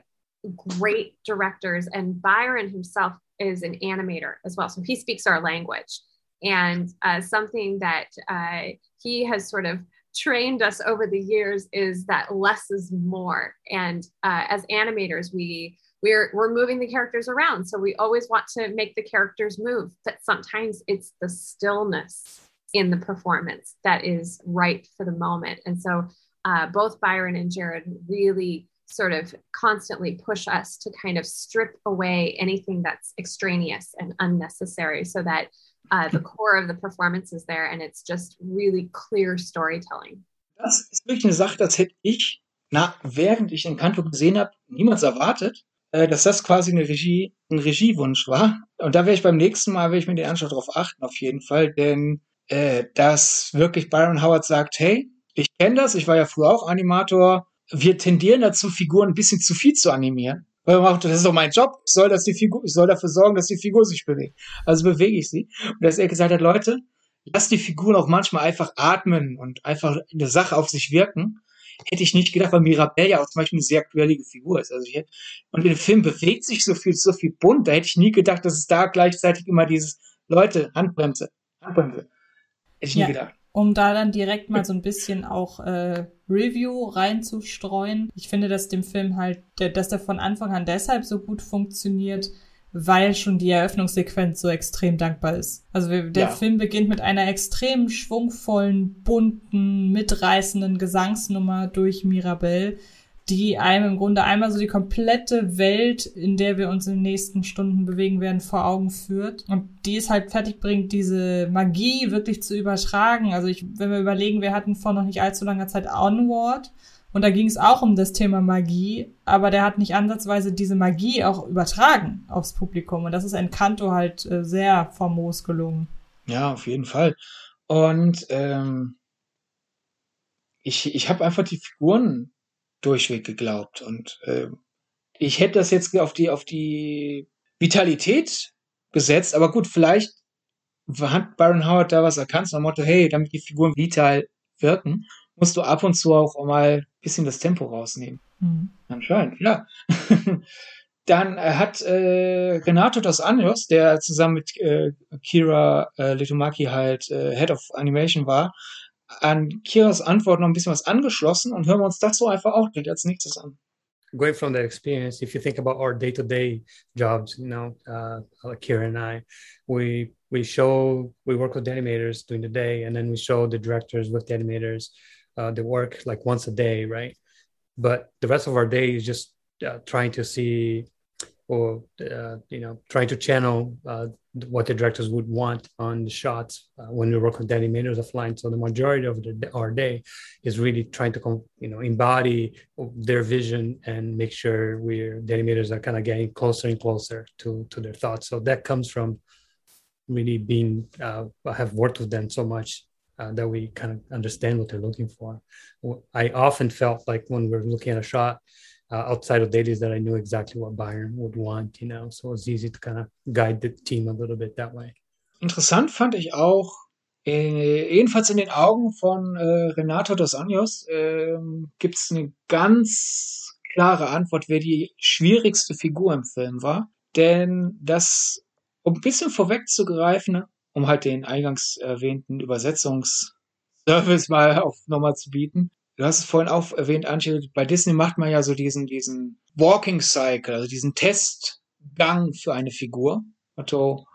great directors, and Byron himself is an animator as well. So he speaks our language. And uh, something that uh, he has sort of trained us over the years is that less is more. And uh, as animators, we we're we're moving the characters around, so we always want to make the characters move. But sometimes it's the stillness in the performance that is right for the moment. And so uh, both Byron and Jared really sort of constantly push us to kind of strip away anything that's extraneous and unnecessary so that uh, the core of the performance is there and it's just really clear storytelling. Das ist wirklich eine Sache, das hätte ich, na, während ich Encanto gesehen habe, niemals erwartet, dass das quasi eine Regie, ein Regiewunsch war. Und da werde ich beim nächsten Mal, werde ich mir den Anschluss darauf achten, auf jeden Fall, denn äh, dass wirklich Byron Howard sagt, hey, ich kenne das, ich war ja früher auch Animator, wir tendieren dazu, Figuren ein bisschen zu viel zu animieren. Weil man macht, das ist doch mein Job. Ich soll, dass die Figur, ich soll dafür sorgen, dass die Figur sich bewegt. Also bewege ich sie. Und dass er gesagt hat, Leute, lasst die Figuren auch manchmal einfach atmen und einfach eine Sache auf sich wirken. Hätte ich nicht gedacht, weil Mirabelle ja auch zum Beispiel eine sehr quirlige Figur ist. Also hier, und im Film bewegt sich so viel, so viel bunt. Da hätte ich nie gedacht, dass es da gleichzeitig immer dieses, Leute, Handbremse, Handbremse. Hätte ich nie Ja. gedacht. um da dann direkt mal so ein bisschen auch äh, Review reinzustreuen. Ich finde, dass dem Film halt, der, dass der von Anfang an deshalb so gut funktioniert, weil schon die Eröffnungssequenz so extrem dankbar ist. Also der Ja. Film beginnt mit einer extrem schwungvollen, bunten, mitreißenden Gesangsnummer durch Mirabelle, die einem im Grunde einmal so die komplette Welt, in der wir uns in den nächsten Stunden bewegen werden, vor Augen führt. Und die es halt fertig bringt, diese Magie wirklich zu übertragen. Also ich, wenn wir überlegen, wir hatten vor noch nicht allzu langer Zeit Onward. Und da ging es auch um das Thema Magie, aber der hat nicht ansatzweise diese Magie auch übertragen aufs Publikum. Und das ist Encanto halt äh, sehr famos gelungen. Ja, auf jeden Fall. Und ähm, ich, ich habe einfach die Figuren durchweg geglaubt. Und ähm, ich hätte das jetzt auf die, auf die Vitalität gesetzt, aber gut, vielleicht hat Byron Howard da was erkannt, so Motto, hey, damit die Figuren vital wirken, musst du ab und zu auch mal ein bisschen das Tempo rausnehmen. Mhm. Anscheinend, ja. Dann äh, hat äh, Renato dos Anjos, der zusammen mit äh, Kira äh, Litomaki halt äh, Head of Animation war, an Kiras Antwort noch ein bisschen was angeschlossen und hören wir uns das so einfach auch direkt als nächstes an. going from that experience, if you think about our day-to-day jobs, you know, uh, like Kira and I, we we show we work with the animators during the day, and then we show the directors with the animators uh, the work like once a day, right? But the rest of our day is just uh, trying to see, or uh, you know, trying to channel uh, what the directors would want on the shots uh, when we work with the animators offline. So the majority of the, our day is really trying to com- you know embody their vision and make sure we're the animators are kind of getting closer and closer to to their thoughts so that comes from really being uh, i have worked with them so much uh, that we kind of understand what they're looking for i often felt like when we're looking at a shot uh, outside of dailies that i knew exactly what byron would want you know so it's easy to kind of guide the team a little bit that way Interessant fand ich auch, äh, jedenfalls in den Augen von äh, Renato dos Anjos, ähm, gibt es eine ganz klare Antwort, wer die schwierigste Figur im Film war. Denn das, um ein bisschen vorwegzugreifen, um halt den eingangs erwähnten Übersetzungsservice mal auf nochmal zu bieten. Du hast es vorhin auch erwähnt, Antje, bei Disney macht man ja so diesen, diesen Walking Cycle, also diesen Testgang für eine Figur. Also,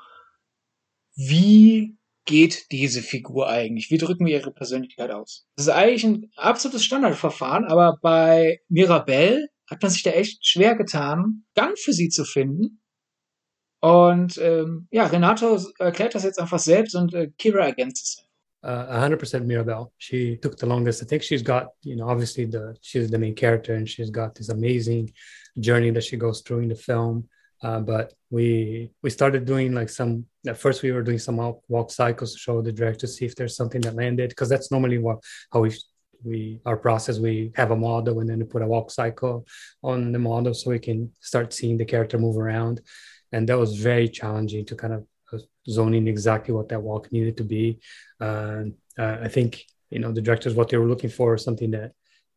wie geht diese Figur eigentlich? Wie drücken wir ihre Persönlichkeit aus? Das ist eigentlich ein absolutes Standardverfahren, aber bei Mirabelle hat man sich da echt schwer getan, Gang für sie zu finden. Und ähm, ja, Renato erklärt das jetzt einfach selbst und äh, Kira ergänzt es. uh, 100% Mirabelle. She took the longest. I think she's got, you know, obviously the she's the main character and she's got this amazing journey that she goes through in the film. Uh, but we we started doing like some at first we were doing some walk, walk cycles to show the director to see if there's something that landed because that's normally what how we we our process we have a model and then we put a walk cycle on the model so we can start seeing the character move around and that was very challenging to kind of uh, zone in exactly what that walk needed to be uh, uh, i think you know the directors what they were looking for something that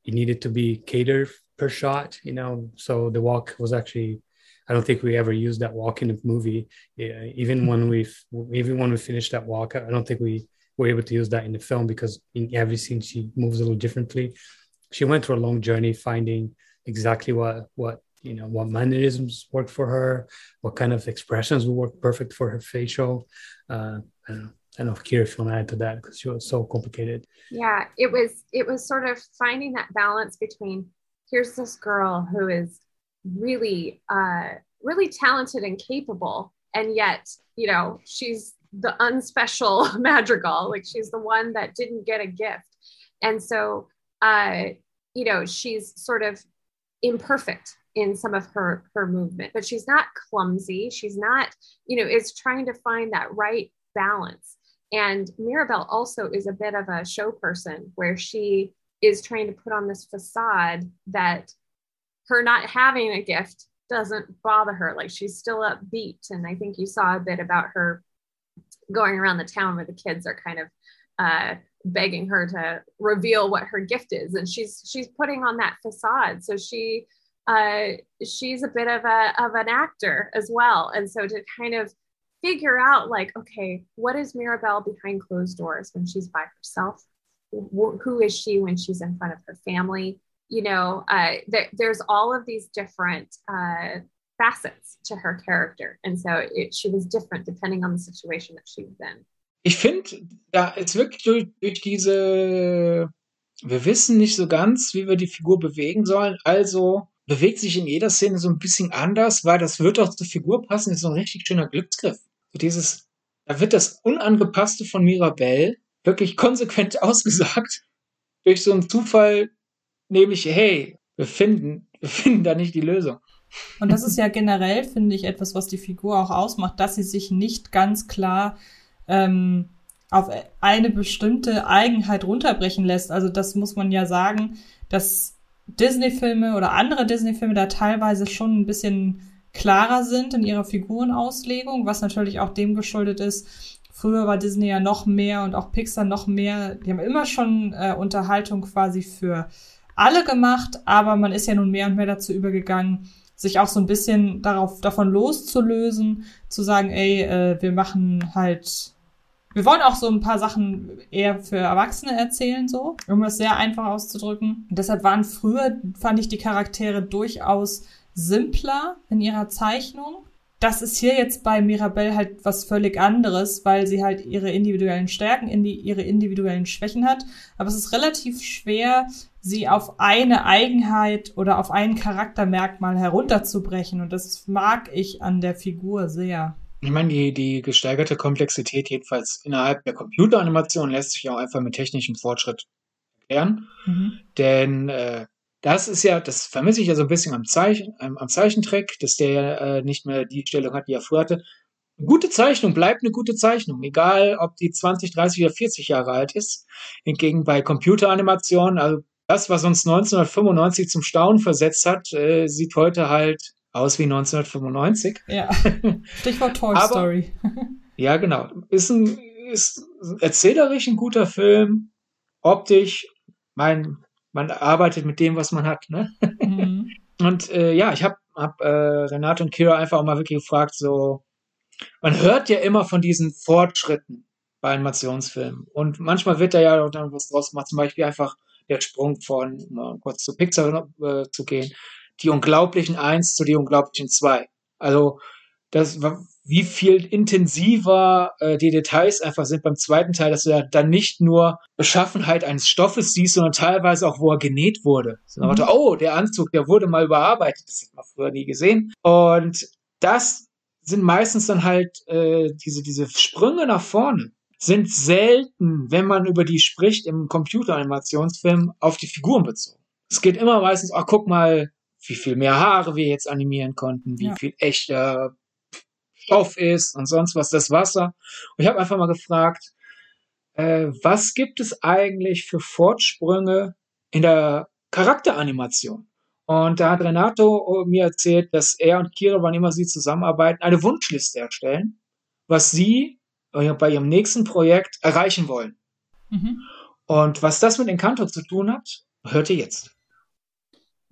it needed to be catered per shot you know so the walk was actually I don't think we ever used that walk in the movie. Yeah, even when we even when we finished that walk, I don't think we were able to use that in the film because in every scene she moves a little differently. She went through a long journey finding exactly what what you know what mannerisms work for her, what kind of expressions would work perfect for her facial. Uh, I don't know. I don't know if Kira if you want to add to that because she was so complicated. Yeah, it was it was sort of finding that balance between here's this girl who is really uh really talented and capable and yet you know she's the unspecial madrigal like she's the one that didn't get a gift and so uh you know she's sort of imperfect in some of her her movement but she's not clumsy. She's not you know is trying to find that right balance. And mirabelle also is a bit of a show person where she is trying to put on this facade that her not having a gift doesn't bother her. Like she's still upbeat. And i think you saw a bit about her going around the town where the kids are kind of uh, begging her to reveal what her gift is. And she's she's putting on that facade. So she uh, she's a bit of a of an actor as well and so to kind of figure out like okay what is Mirabelle behind closed doors when she's by herself who is she when she's in front of her family you know uh, there, there's all of these different uh, facets to her character. And so it, she was different depending on the situation that she was in. Ich finde, da ist wirklich durch, durch diese, wir wissen nicht so ganz, wie wir die Figur bewegen sollen. Also bewegt sich in jeder Szene so ein bisschen anders, weil das wird auch zur Figur passen. Ist so ein richtig schöner Glücksgriff. So dieses, da wird das Unangepasste von Mirabelle wirklich konsequent ausgesagt. Durch so einen Zufall, nämlich, hey, wir finden, wir finden da nicht die Lösung. Und das ist ja generell, finde ich, etwas, was die Figur auch ausmacht, dass sie sich nicht ganz klar ähm, auf eine bestimmte Eigenheit runterbrechen lässt. Also das muss man ja sagen, dass Disney-Filme oder andere Disney-Filme da teilweise schon ein bisschen klarer sind in ihrer Figurenauslegung, was natürlich auch dem geschuldet ist. Früher war Disney ja noch mehr und auch Pixar noch mehr. Die haben immer schon äh, Unterhaltung quasi für alle gemacht, aber man ist ja nun mehr und mehr dazu übergegangen, sich auch so ein bisschen darauf, davon loszulösen, zu sagen, ey, äh, wir machen halt, wir wollen auch so ein paar Sachen eher für Erwachsene erzählen, so, um es sehr einfach auszudrücken. Deshalb waren früher, fand ich die Charaktere durchaus simpler in ihrer Zeichnung. Das ist hier jetzt bei Mirabelle halt was völlig anderes, weil sie halt ihre individuellen Stärken, ihre individuellen Schwächen hat. Aber es ist relativ schwer, sie auf eine Eigenheit oder auf ein Charaktermerkmal herunterzubrechen. Und das mag ich an der Figur sehr. Ich meine, die, die gesteigerte Komplexität jedenfalls innerhalb der Computeranimation lässt sich auch einfach mit technischem Fortschritt erklären. Mhm. Denn äh, das ist ja, das vermisse ich ja so ein bisschen am, Zeichen, am, am Zeichentrick, dass der äh, nicht mehr die Stellung hat, die er früher hatte. Eine gute Zeichnung bleibt eine gute Zeichnung, egal ob die 20, 30 oder 40 Jahre alt ist. Hingegen bei Computeranimationen, also das, was uns 1995 zum Staunen versetzt hat, äh, sieht heute halt aus wie 1995. Ja. Stichwort Toy Aber, Story. ja, genau. Ist ein, ist erzählerisch ein guter Film. Optisch, mein, man arbeitet mit dem, was man hat. Ne? Mhm. Und äh, ja, ich habe hab, äh, Renate und Kira einfach auch mal wirklich gefragt, so, man hört ja immer von diesen Fortschritten bei Animationsfilmen. Und manchmal wird da ja auch dann was draus gemacht, zum Beispiel einfach der Sprung von, mal kurz zu Pixar äh, zu gehen, die unglaublichen eins zu die unglaublichen zwei. Also das wie viel intensiver äh, die Details einfach sind beim zweiten Teil, dass du ja dann nicht nur Beschaffenheit eines Stoffes siehst, sondern teilweise auch, wo er genäht wurde. So, mhm. oh, der Anzug, der wurde mal überarbeitet, das hat man früher nie gesehen. Und das sind meistens dann halt äh, diese, diese Sprünge nach vorne sind selten, wenn man über die spricht im Computeranimationsfilm, auf die Figuren bezogen. Es geht immer meistens, ach guck mal, wie viel mehr Haare wir jetzt animieren konnten, wie Ja. viel echter Stoff ist und sonst was, das Wasser. Und ich habe einfach mal gefragt, äh, was gibt es eigentlich für Fortsprünge in der Charakteranimation? Und da hat Renato mir erzählt, dass er und Kira, wann immer sie zusammenarbeiten, eine Wunschliste erstellen, was sie äh, bei ihrem nächsten Projekt erreichen wollen. Mhm. Und was das mit Encanto zu tun hat, hört ihr jetzt.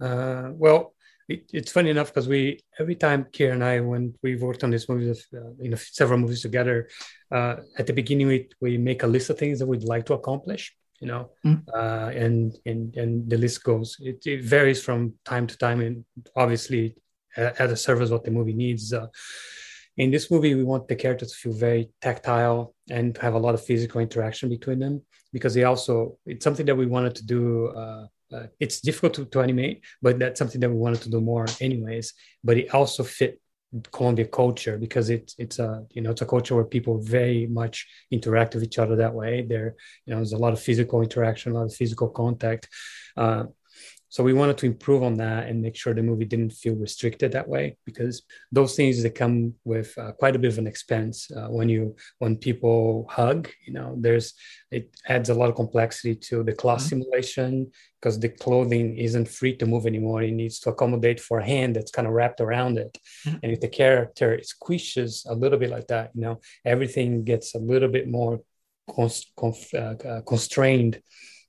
Uh, well, it, it's funny enough because we every time Kier and I, when we worked on this movie, uh, you know, several movies together, uh, at the beginning we we make a list of things that we'd like to accomplish. You know, Mm. uh, and and and the list goes. It, it varies from time to time, and obviously, uh, at a service what the movie needs. Uh, in this movie, we want the characters to feel very tactile and to have a lot of physical interaction between them because they also it's something that we wanted to do. Uh, it's difficult to, to animate, but that's something that we wanted to do more, anyways. But it also fit Colombia culture because it's it's a you know it's a culture where people very much interact with each other that way. There, you know, there's a lot of physical interaction, a lot of physical contact. Uh, so we wanted to improve on that and make sure the movie didn't feel restricted that way because those things that come with uh, quite a bit of an expense uh, when you when people hug you know there's it adds a lot of complexity to the cloth Mhm. simulation because the clothing isn't free to move anymore it needs to accommodate for a hand that's kind of wrapped around it Mhm. and if the character squishes a little bit like that you know everything gets a little bit more cons- conf- uh, uh, constrained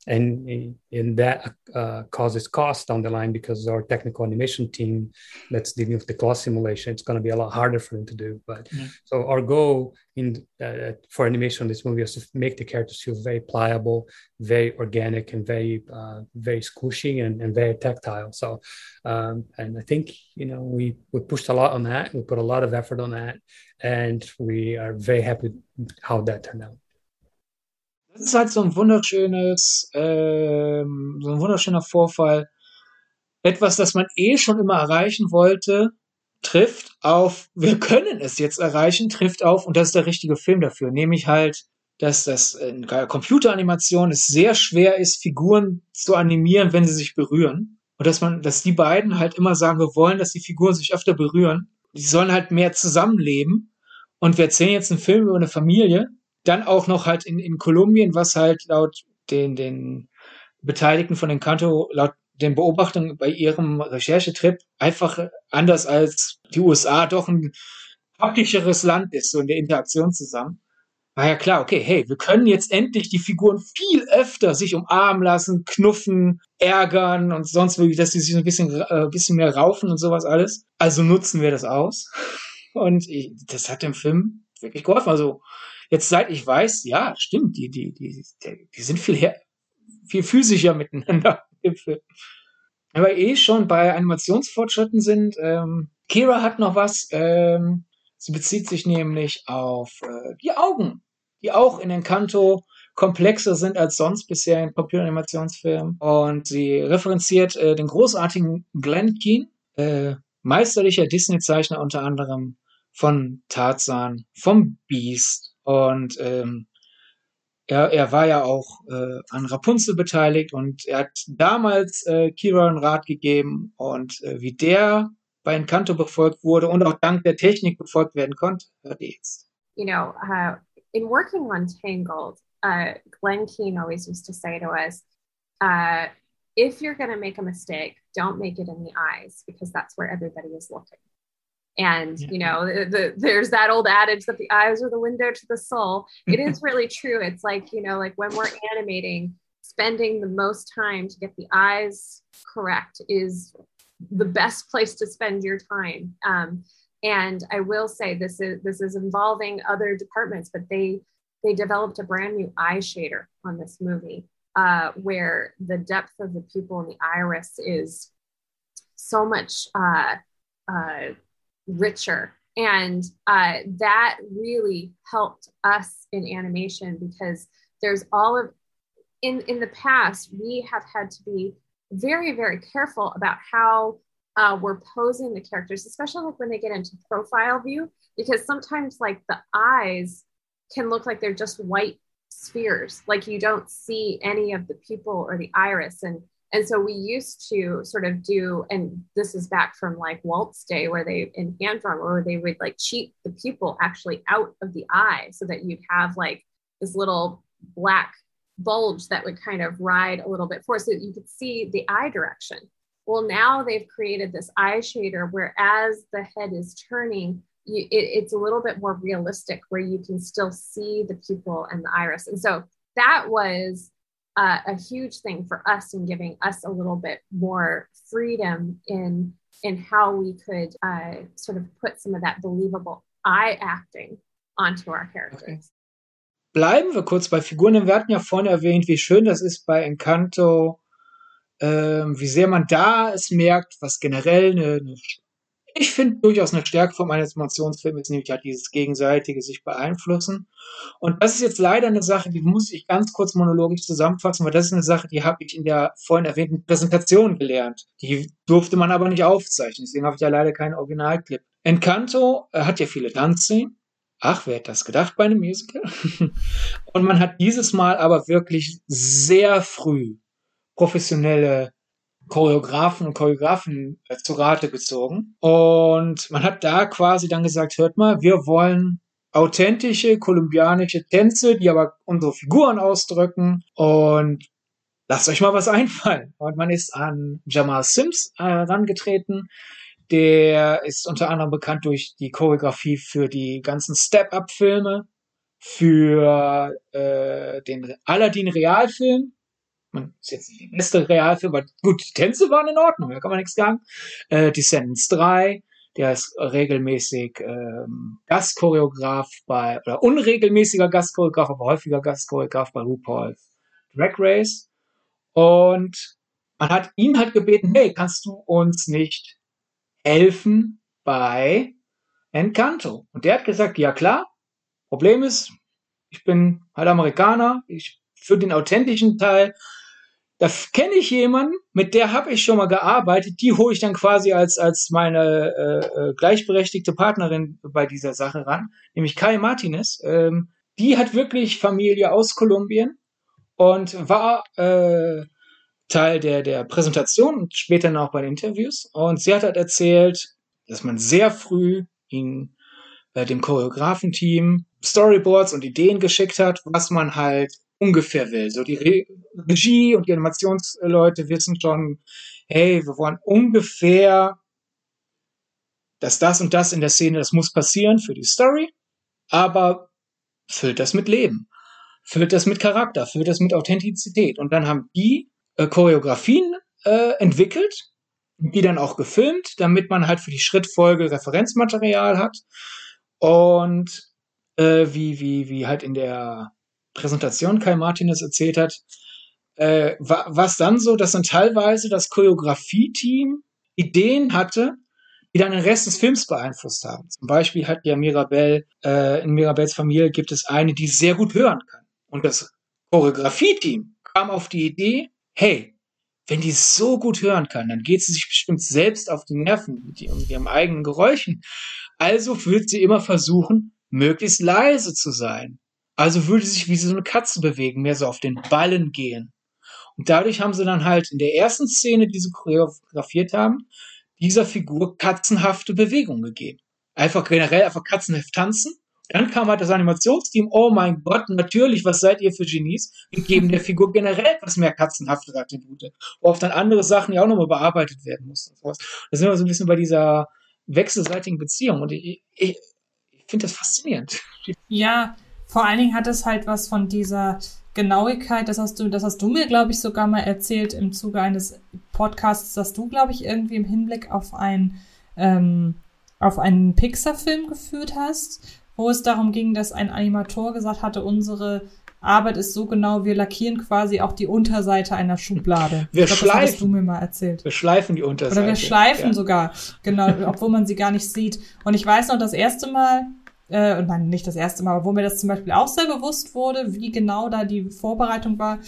and in that uh, causes cost down the line because our technical animation team that's dealing with the cloth simulation it's going to be a lot harder for them to do. But Yeah. so our goal in uh, for animation this movie is to make the characters feel very pliable very organic and very uh, very squishy and, and very tactile. So um, and i think you know we we pushed a lot on that. We put a lot of effort on that. And we are very happy how that turned out Das ist halt so ein wunderschönes, ähm, so ein wunderschöner Vorfall. Etwas, das man eh schon immer erreichen wollte, trifft auf, wir können es jetzt erreichen, trifft auf, und das ist der richtige Film dafür, nämlich halt, dass das in Computeranimation es sehr schwer ist, Figuren zu animieren, wenn sie sich berühren. Und dass man, dass die beiden halt immer sagen, wir wollen, dass die Figuren sich öfter berühren. Die sollen halt mehr zusammenleben. Und wir erzählen jetzt einen Film über eine Familie, dann auch noch halt in, in Kolumbien, was halt laut den, den Beteiligten von Encanto, laut den Beobachtungen bei ihrem Recherchetrip einfach anders als die USA doch ein praktischeres Land ist, so in der Interaktion zusammen. War ja klar, okay, hey, wir können jetzt endlich die Figuren viel öfter sich umarmen lassen, knuffen, ärgern und sonst wirklich, dass die sich ein bisschen, äh, bisschen mehr raufen und sowas alles. Also nutzen wir das aus. Und ich, das hat dem Film wirklich geholfen. Also, jetzt seit ich weiß, ja, stimmt, die, die, die, die, sind viel, her, viel physischer miteinander im Film. Aber eh schon bei Animationsfortschritten sind, ähm, Kira hat noch was, ähm, sie bezieht sich nämlich auf äh, die Augen, die auch in Encanto komplexer sind als sonst bisher in Computeranimationsfilmen. Und sie referenziert äh, den großartigen Glenn Keane, äh, meisterlicher Disney-Zeichner unter anderem von Tarzan, vom Beast und ähm, er, er war ja auch äh, an Rapunzel beteiligt und er hat damals äh, Kira einen Rat gegeben und äh, wie der bei Encanto befolgt wurde und auch dank der Technik befolgt werden konnte, hört ihr jetzt. You know, uh, in working on Tangled, uh, Glenn Keane always used to say to us, uh, if you're going to make a mistake, don't make it in the eyes because that's where everybody is looking. And, you know, the, the, there's that old adage that the eyes are the window to the soul. It is really true. It's like, you know, like when we're animating, spending the most time to get the eyes correct is the best place to spend your time. Um, and I will say this is this is involving other departments, but they they developed a brand new eye shader on this movie uh, where the depth of the pupil and the iris is so much uh, uh, richer. And uh, that really helped us in animation because there's all of, in, in the past, we have had to be very, very careful about how uh, we're posing the characters, especially like when they get into profile view, because sometimes like the eyes can look like they're just white spheres, like you don't see any of the pupil or the iris. And And so we used to sort of do, and this is back from like Walt's day, where they in hand drawn, where they would like cheat the pupil actually out of the eye, so that you'd have like this little black bulge that would kind of ride a little bit forward, so that you could see the eye direction. Well, now they've created this eye shader where as the head is turning, you, it, it's a little bit more realistic, where you can still see the pupil and the iris. And so that was uh, a huge thing for us in giving us a little bit more freedom in in how we could uh, sort of put some of that believable eye acting onto our characters. Okay. Bleiben wir kurz bei Figuren. Wir hatten ja vorhin erwähnt, wie schön das ist bei Encanto, ähm, wie sehr man da es merkt, was generell eine, eine ich finde durchaus eine Stärke von einem Animationsfilm ist nämlich halt dieses gegenseitige sich beeinflussen. Und das ist jetzt leider eine Sache, die muss ich ganz kurz monologisch zusammenfassen, weil das ist eine Sache, die habe ich in der vorhin erwähnten Präsentation gelernt. Die durfte man aber nicht aufzeichnen, deswegen habe ich ja leider keinen Originalclip. Encanto äh, hat ja viele Tanzszenen. Ach, wer hätte das gedacht bei einem Musical? Und man hat dieses Mal aber wirklich sehr früh professionelle Choreografen und Choreografen äh, zu Rate gezogen. Und man hat da quasi dann gesagt, hört mal, wir wollen authentische kolumbianische Tänze, die aber unsere Figuren ausdrücken und lasst euch mal was einfallen. Und man ist an Jamal Sims äh, herangetreten. Der ist unter anderem bekannt durch die Choreografie für die ganzen Step-Up-Filme, für äh, den Aladdin-Realfilm, man ist jetzt nicht der beste Realfilm, aber gut, die Tänze waren in Ordnung, da kann man nichts sagen. Äh, Descendants 3, der ist regelmäßig ähm, Gastchoreograf bei, oder unregelmäßiger Gastchoreograf, aber häufiger Gastchoreograf bei RuPaul's Drag Race. Und man hat ihn halt gebeten, hey, kannst du uns nicht helfen bei Encanto? Und der hat gesagt, ja klar, Problem ist, ich bin halt Amerikaner, ich für den authentischen Teil da kenne ich jemanden, mit der habe ich schon mal gearbeitet, die hole ich dann quasi als, als meine äh, äh, gleichberechtigte Partnerin bei dieser Sache ran, nämlich Kai Martinez. Ähm, die hat wirklich Familie aus Kolumbien und war äh, Teil der, der Präsentation und später noch bei den Interviews. Und sie hat halt erzählt, dass man sehr früh ihn äh, dem Choreografenteam Storyboards und Ideen geschickt hat, was man halt ungefähr will. So die Re Regie und die Animationsleute wissen schon, hey, wir wollen ungefähr, dass das und das in der Szene, das muss passieren für die Story, aber füllt das mit Leben, füllt das mit Charakter, füllt das mit Authentizität. Und dann haben die äh, Choreografien äh, entwickelt, die dann auch gefilmt, damit man halt für die Schrittfolge Referenzmaterial hat. Und äh, wie, wie, wie halt in der Präsentation Kai Martinez erzählt hat, äh, war was dann so, dass dann teilweise das Choreografie-Team Ideen hatte, die dann den Rest des Films beeinflusst haben. Zum Beispiel hat ja Mirabelle, äh, in Mirabelles Familie gibt es eine, die sehr gut hören kann. Und das Choreografie-Team kam auf die Idee, hey, wenn die so gut hören kann, dann geht sie sich bestimmt selbst auf die Nerven mit ihren eigenen Geräuschen. Also wird sie immer versuchen, möglichst leise zu sein. Also würde sich wie so eine Katze bewegen, mehr so auf den Ballen gehen. Und dadurch haben sie dann halt in der ersten Szene, die sie choreografiert haben, dieser Figur katzenhafte Bewegung gegeben. Einfach generell einfach katzenhaft tanzen. Dann kam halt das Animationsteam, oh mein Gott, natürlich, was seid ihr für Genies? Wir geben der Figur generell etwas mehr katzenhafte Attribute, worauf dann andere Sachen ja auch nochmal bearbeitet werden mussten. Da sind wir so ein bisschen bei dieser wechselseitigen Beziehung und ich, ich, ich finde das faszinierend. Ja, vor allen Dingen hat es halt was von dieser Genauigkeit, das hast du, das hast du mir, glaube ich, sogar mal erzählt im Zuge eines Podcasts, dass du, glaube ich, irgendwie im Hinblick auf ein ähm, auf einen Pixar-Film geführt hast, wo es darum ging, dass ein Animator gesagt hatte, unsere Arbeit ist so genau, wir lackieren quasi auch die Unterseite einer Schublade. Wir glaub, schleifen. Das hast du mir mal erzählt. Wir schleifen die Unterseite. Oder wir schleifen ja. sogar, genau, obwohl man sie gar nicht sieht. Und ich weiß noch, das erste Mal, äh, nein, nicht das erste Mal, aber wo mir das zum Beispiel auch sehr bewusst wurde, wie genau da die Vorbereitung war.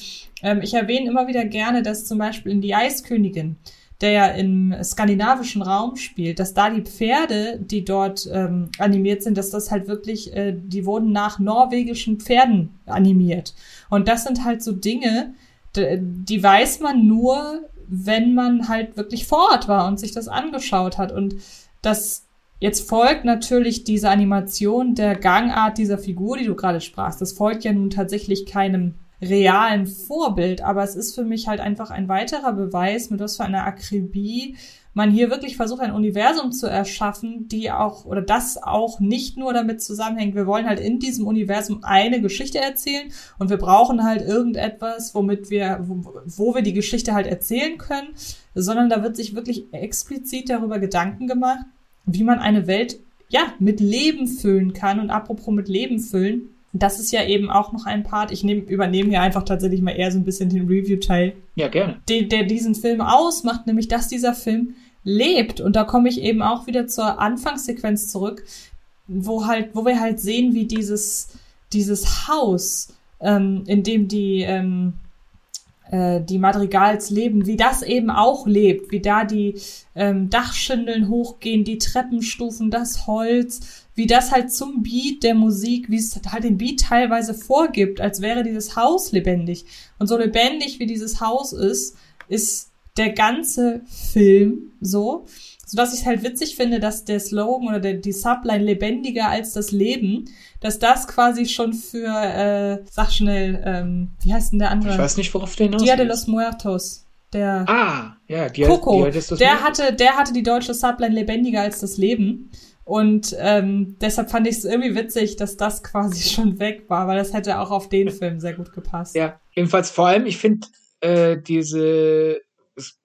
Ähm, ich erwähne immer wieder gerne, dass zum Beispiel in Die Eiskönigin, der ja im skandinavischen Raum spielt, dass da die Pferde, die dort ähm, animiert sind, dass das halt wirklich, äh, die wurden nach norwegischen Pferden animiert. Und das sind halt so Dinge, die weiß man nur wenn man halt wirklich vor Ort war und sich das angeschaut hat. Und das jetzt folgt natürlich diese Animation der Gangart dieser Figur, die du gerade sprachst. Das folgt ja nun tatsächlich keinem realen Vorbild, aber es ist für mich halt einfach ein weiterer Beweis, mit was für einer Akribie man hier wirklich versucht, ein Universum zu erschaffen, die auch oder das auch nicht nur damit zusammenhängt, wir wollen halt in diesem Universum eine Geschichte erzählen und wir brauchen halt irgendetwas, womit wir, wo, wo wir die Geschichte halt erzählen können, sondern da wird sich wirklich explizit darüber Gedanken gemacht, wie man eine Welt ja mit Leben füllen kann und apropos mit Leben füllen, das ist ja eben auch noch ein Part. Ich nehm, übernehme hier einfach tatsächlich mal eher so ein bisschen den Review-Teil. Ja, gerne. Der, der diesen Film ausmacht, nämlich dass dieser Film lebt. Und da komme ich eben auch wieder zur Anfangssequenz zurück, wo halt, wo wir halt sehen, wie dieses, dieses Haus, ähm, in dem die, ähm, äh, die Madrigals leben, wie das eben auch lebt, wie da die ähm, Dachschindeln hochgehen, die Treppenstufen, das Holz, wie das halt zum Beat der Musik, wie es halt den Beat teilweise vorgibt, als wäre dieses Haus lebendig. Und so lebendig wie dieses Haus ist, ist der ganze Film so, so dass ich halt witzig finde, dass der Slogan oder der, die Subline lebendiger als das Leben, dass das quasi schon für, äh, sag schnell, ähm, wie heißt denn der andere? Ich weiß nicht, worauf der hinaus Dia de los Muertos. Der ah, ja, Dia, Coco, Dia der hatte, der hatte die deutsche Subline lebendiger als das Leben. Und ähm, deshalb fand ich es irgendwie witzig, dass das quasi schon weg war, weil das hätte auch auf den Film sehr gut gepasst. Ja, ebenfalls vor allem, ich finde äh, diese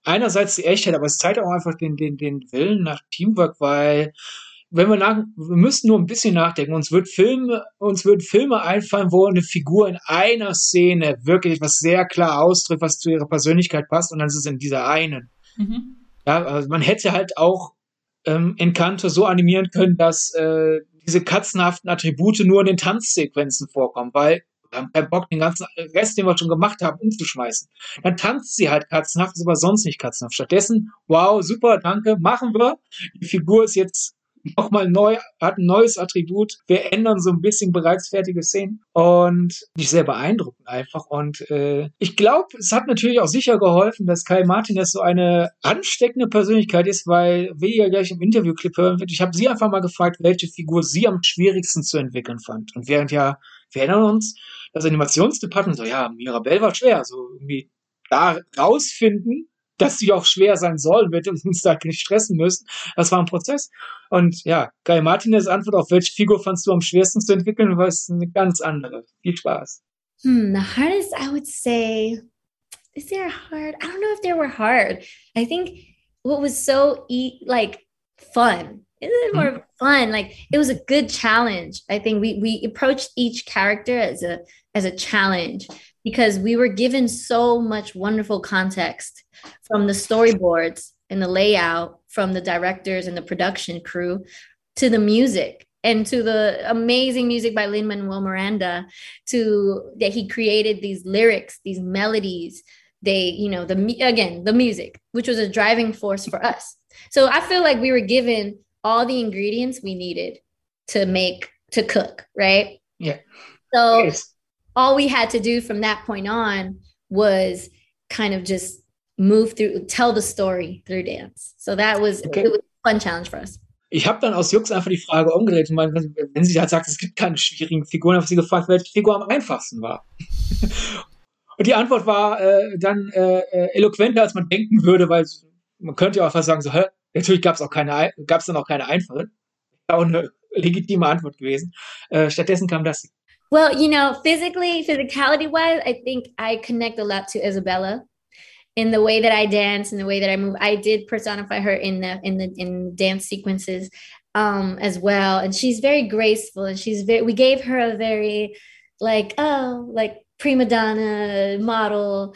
einerseits die Echtheit, aber es zeigt auch einfach den, den, den Willen nach Teamwork, weil wenn wir nach, wir müssen nur ein bisschen nachdenken. Uns wird Filme, uns würden Filme einfallen, wo eine Figur in einer Szene wirklich was sehr klar ausdrückt, was zu ihrer Persönlichkeit passt, und dann ist es in dieser einen. Mhm. Ja, also man hätte halt auch ähm, Encanto so animieren können, dass äh, diese katzenhaften Attribute nur in den Tanzsequenzen vorkommen, weil haben keinen Bock, den ganzen Rest, den wir schon gemacht haben, umzuschmeißen. Dann tanzt sie halt katzenhaft, ist aber sonst nicht katzenhaft. Stattdessen, wow, super, danke, machen wir. Die Figur ist jetzt nochmal neu, hat ein neues Attribut. Wir ändern so ein bisschen bereits fertige Szenen und die sehr beeindruckend einfach. Und äh, ich glaube, es hat natürlich auch sicher geholfen, dass Kai Martinez so eine ansteckende Persönlichkeit ist, weil, wie ihr gleich im Interviewclip hören wird, ich habe sie einfach mal gefragt, welche Figur sie am schwierigsten zu entwickeln fand. Und während ja, wir erinnern uns, das Animationsdepartement so, ja, Mirabelle war schwer, so irgendwie da rausfinden, dass sie auch schwer sein soll, wird uns da nicht stressen müssen. Das war ein Prozess. Und ja, Kai Martinez Antwort auf welche Figur fandst du am schwersten zu entwickeln, war es eine ganz andere. Viel Spaß. Hmm, the hardest, I would say, is there hard? I don't know if they were hard. I think what was so e- like fun. It was more mm-hmm. fun. Like it was a good challenge. I think we we approached each character as a as a challenge because we were given so much wonderful context from the storyboards and the layout from the directors and the production crew to the music and to the amazing music by Lin Manuel Miranda to that he created these lyrics, these melodies. They, you know, the again, the music, which was a driving force for us. So I feel like we were given all the ingredients we needed to make to cook, right? Yeah. So yes all we had to do from that point on was kind of just move through, tell the story through dance. So that was, okay. it was a fun challenge for us. Ich habe dann aus Jux einfach die Frage umgedreht. Und meine, wenn sie halt sagt, es gibt keine schwierigen Figuren, habe sie gefragt, welche Figur am einfachsten war. und die Antwort war äh, dann äh, äh, eloquenter, als man denken würde, weil man könnte ja auch fast sagen, so, hä, natürlich gab es auch keine, gab es dann auch keine. Auch eine legitime Antwort gewesen. Äh, stattdessen kam das. Well, you know, physically, physicality wise, I think I connect a lot to Isabella in the way that I dance and the way that I move. I did personify her in the in the in dance sequences um as well. And she's very graceful and she's very we gave her a very like, oh, like prima donna model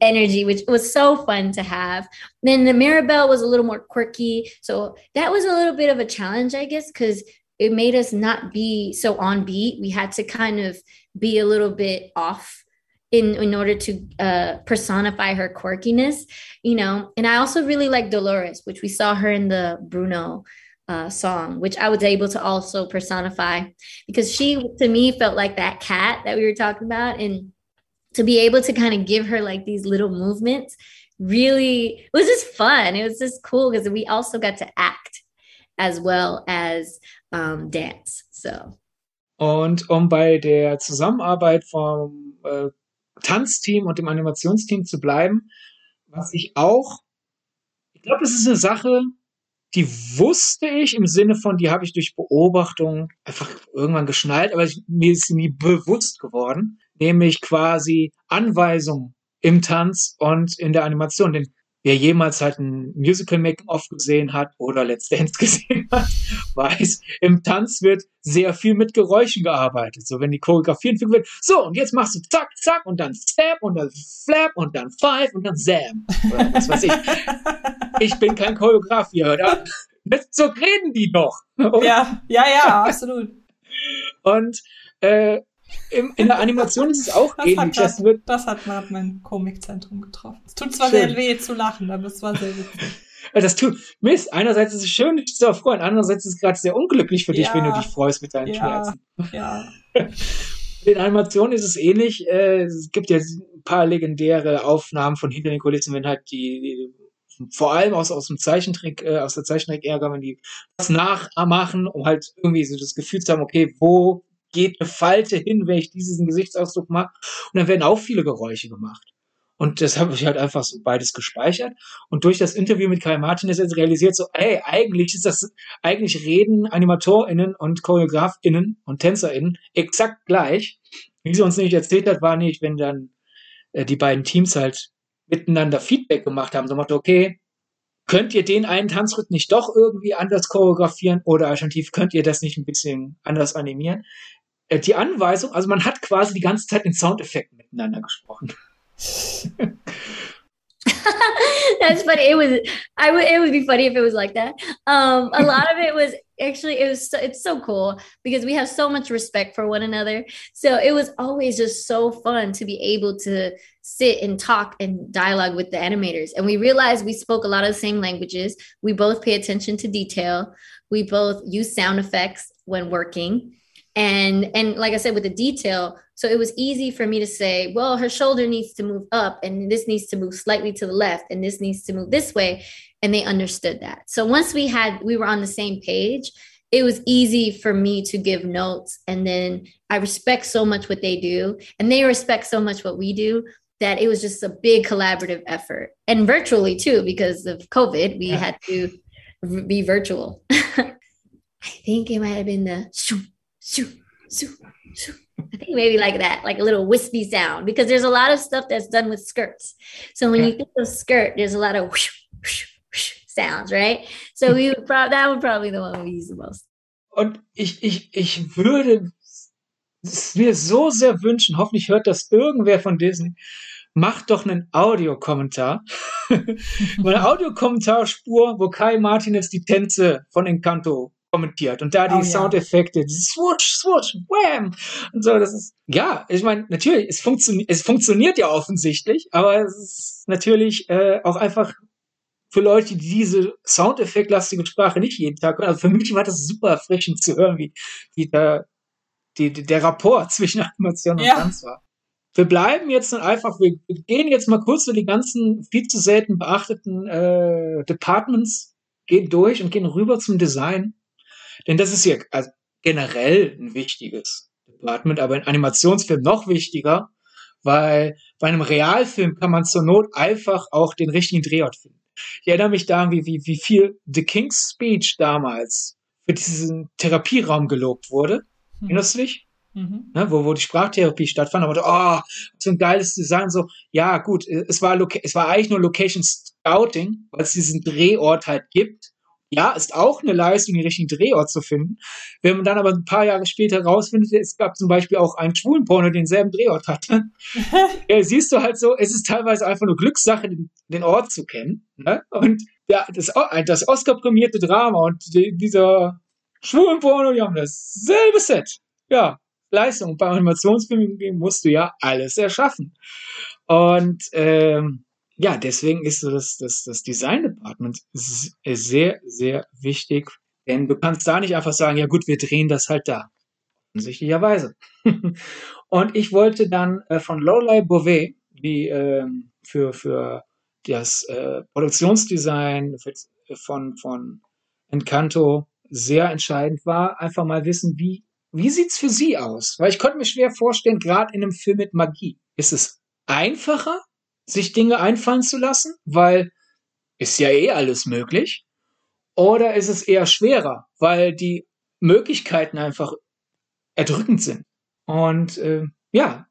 energy, which was so fun to have. Then the Mirabelle was a little more quirky. So that was a little bit of a challenge, I guess, because it made us not be so on beat. We had to kind of be a little bit off in in order to uh, personify her quirkiness, you know. And I also really like Dolores, which we saw her in the Bruno uh, song, which I was able to also personify because she to me felt like that cat that we were talking about, and to be able to kind of give her like these little movements really was just fun. It was just cool because we also got to act as well as um, dance. So. Und um bei der Zusammenarbeit vom äh, Tanzteam und dem Animationsteam zu bleiben, was ich auch, ich glaube, das ist eine Sache, die wusste ich im Sinne von, die habe ich durch Beobachtung einfach irgendwann geschnallt, aber ich, mir ist sie nie bewusst geworden, nämlich quasi Anweisungen im Tanz und in der Animation. Denn wer jemals halt ein Musical Making-of gesehen hat oder Let's Dance gesehen hat, weiß, im Tanz wird sehr viel mit Geräuschen gearbeitet. So, wenn die Choreografie entwickelt wird, so, und jetzt machst du zack, zack, und dann step, und dann flap, und dann five, und dann zam. Oder was weiß ich. ich bin kein Choreograf hier, oder? So reden die doch. Ja, ja, ja, absolut. Und äh, im, in der Animation ist es auch das ähnlich. Hat, das, wird, das hat mal mein Komikzentrum getroffen. Es tut zwar Schön. sehr weh zu lachen, aber es war sehr witzig. das tut Mist. Einerseits ist es schön, dich zu freuen. Andererseits ist es gerade sehr unglücklich für dich, Ja. wenn du dich freust mit deinen Ja. Schmerzen. Ja. In Animationen ist es ähnlich. Äh, es gibt ja ein paar legendäre Aufnahmen von hinter den Kulissen, wenn halt die, vor allem aus, aus dem Zeichentrick, äh, aus der Zeichentrick-Ärger, wenn die was nachmachen, um halt irgendwie so das Gefühl zu haben, okay, wo geht eine Falte hin, wenn ich diesen Gesichtsausdruck mache? Und dann werden auch viele Geräusche gemacht. Und das habe ich halt einfach so beides gespeichert. Und durch das Interview mit Kai Martin ist jetzt realisiert so, ey, eigentlich ist das, eigentlich reden AnimatorInnen und ChoreografInnen und TänzerInnen exakt gleich. Wie sie uns nicht erzählt hat, war nicht, wenn dann äh, die beiden Teams halt miteinander Feedback gemacht haben, so macht, okay, könnt ihr den einen Tanzschritt nicht doch irgendwie anders choreografieren oder alternativ könnt ihr das nicht ein bisschen anders animieren? Äh, die Anweisung, also man hat quasi die ganze Zeit in Soundeffekten miteinander gesprochen. That's funny. It was. I would. It would be funny if it was like that. Um, a lot of it was actually. It was. So, it's so cool because we have so much respect for one another. So it was always just so fun to be able to sit and talk and dialogue with the animators. And we realized we spoke a lot of the same languages. We both pay attention to detail. We both use sound effects when working and and like i said with the detail so it was easy for me to say well her shoulder needs to move up and this needs to move slightly to the left and this needs to move this way. And they understood that. So once we had we were on the same page it was easy for me to give notes. And then i respect so much what they do. And they respect so much what we do that it was just a big collaborative effort. And virtually too because of covid we Yeah. had to be virtual. I think it might have been the shoo, shoo, shoo. I think maybe like that, like a little wispy sound, because there's a lot of stuff that's done with skirts. So when you think of skirt, there's a lot of whoosh, whoosh, whoosh sounds, right? So we would probably that would probably be the one we use the most. Und ich, ich, ich würde es mir so sehr wünschen, hoffentlich hört das irgendwer von Disney, macht doch einen Audiokommentar. Eine Audiokommentarspur, wo Kai Martin jetzt die Tänze von Encanto kommentiert und da die Oh ja. Soundeffekte, dieses swoosh, swoosh, wham und so, das ist, ja, ich meine, natürlich, es, funktioniert, es funktioniert ja offensichtlich, aber es ist natürlich äh, auch einfach für Leute, die diese Soundeffektlastige Sprache nicht jeden Tag hören. Also für mich war das super erfrischend zu hören, wie, wie der, die, der Rapport zwischen Animation und Ja. Tanz war. Wir bleiben jetzt dann einfach, wir gehen jetzt mal kurz so die ganzen viel zu selten beachteten äh, Departments, gehen durch und gehen rüber zum Design. Denn das ist hier also generell ein wichtiges Department, aber in Animationsfilmen noch wichtiger, weil bei einem Realfilm kann man zur Not einfach auch den richtigen Drehort finden. Ich erinnere mich daran, wie, wie, wie viel The King's Speech damals für diesen Therapieraum gelobt wurde. Hm. Erinnerst du dich? Mhm. Ne, wo, wo die Sprachtherapie stattfand, aber oh, so ein geiles Design, so, ja, gut, es war, es war eigentlich nur Location Scouting, weil es diesen Drehort halt gibt. Ja, ist auch eine Leistung, den richtigen Drehort zu finden. Wenn man dann aber ein paar Jahre später rausfindet, es gab zum Beispiel auch einen schwulen Porno, der denselben Drehort hatte, ja, siehst du halt so, es ist teilweise einfach nur Glückssache, den, den Ort zu kennen. Ne? Und ja, das, O- das Oscar-prämierte Drama und die, dieser schwulen Porno, die haben dasselbe Set. Ja, Leistung. Und Bei Animationsfilmen musst du ja alles erschaffen. Und ähm, ja, deswegen ist so das, das, das Design Department s- sehr, sehr wichtig. Denn du kannst da nicht einfach sagen, ja gut, wir drehen das halt da. Offensichtlicherweise. Und ich wollte dann äh, von Lorelei Beauvais, die ähm, für, für das äh, Produktionsdesign von, von Encanto sehr entscheidend war. Einfach mal wissen, wie, wie sieht's für Sie aus? Weil ich konnte mir schwer vorstellen, gerade in einem Film mit Magie, ist es einfacher, sich Dinge einfallen zu lassen, weil ist ja eh alles möglich. Oder ist es eher schwerer, weil die Möglichkeiten einfach erdrückend sind. Und äh, ja,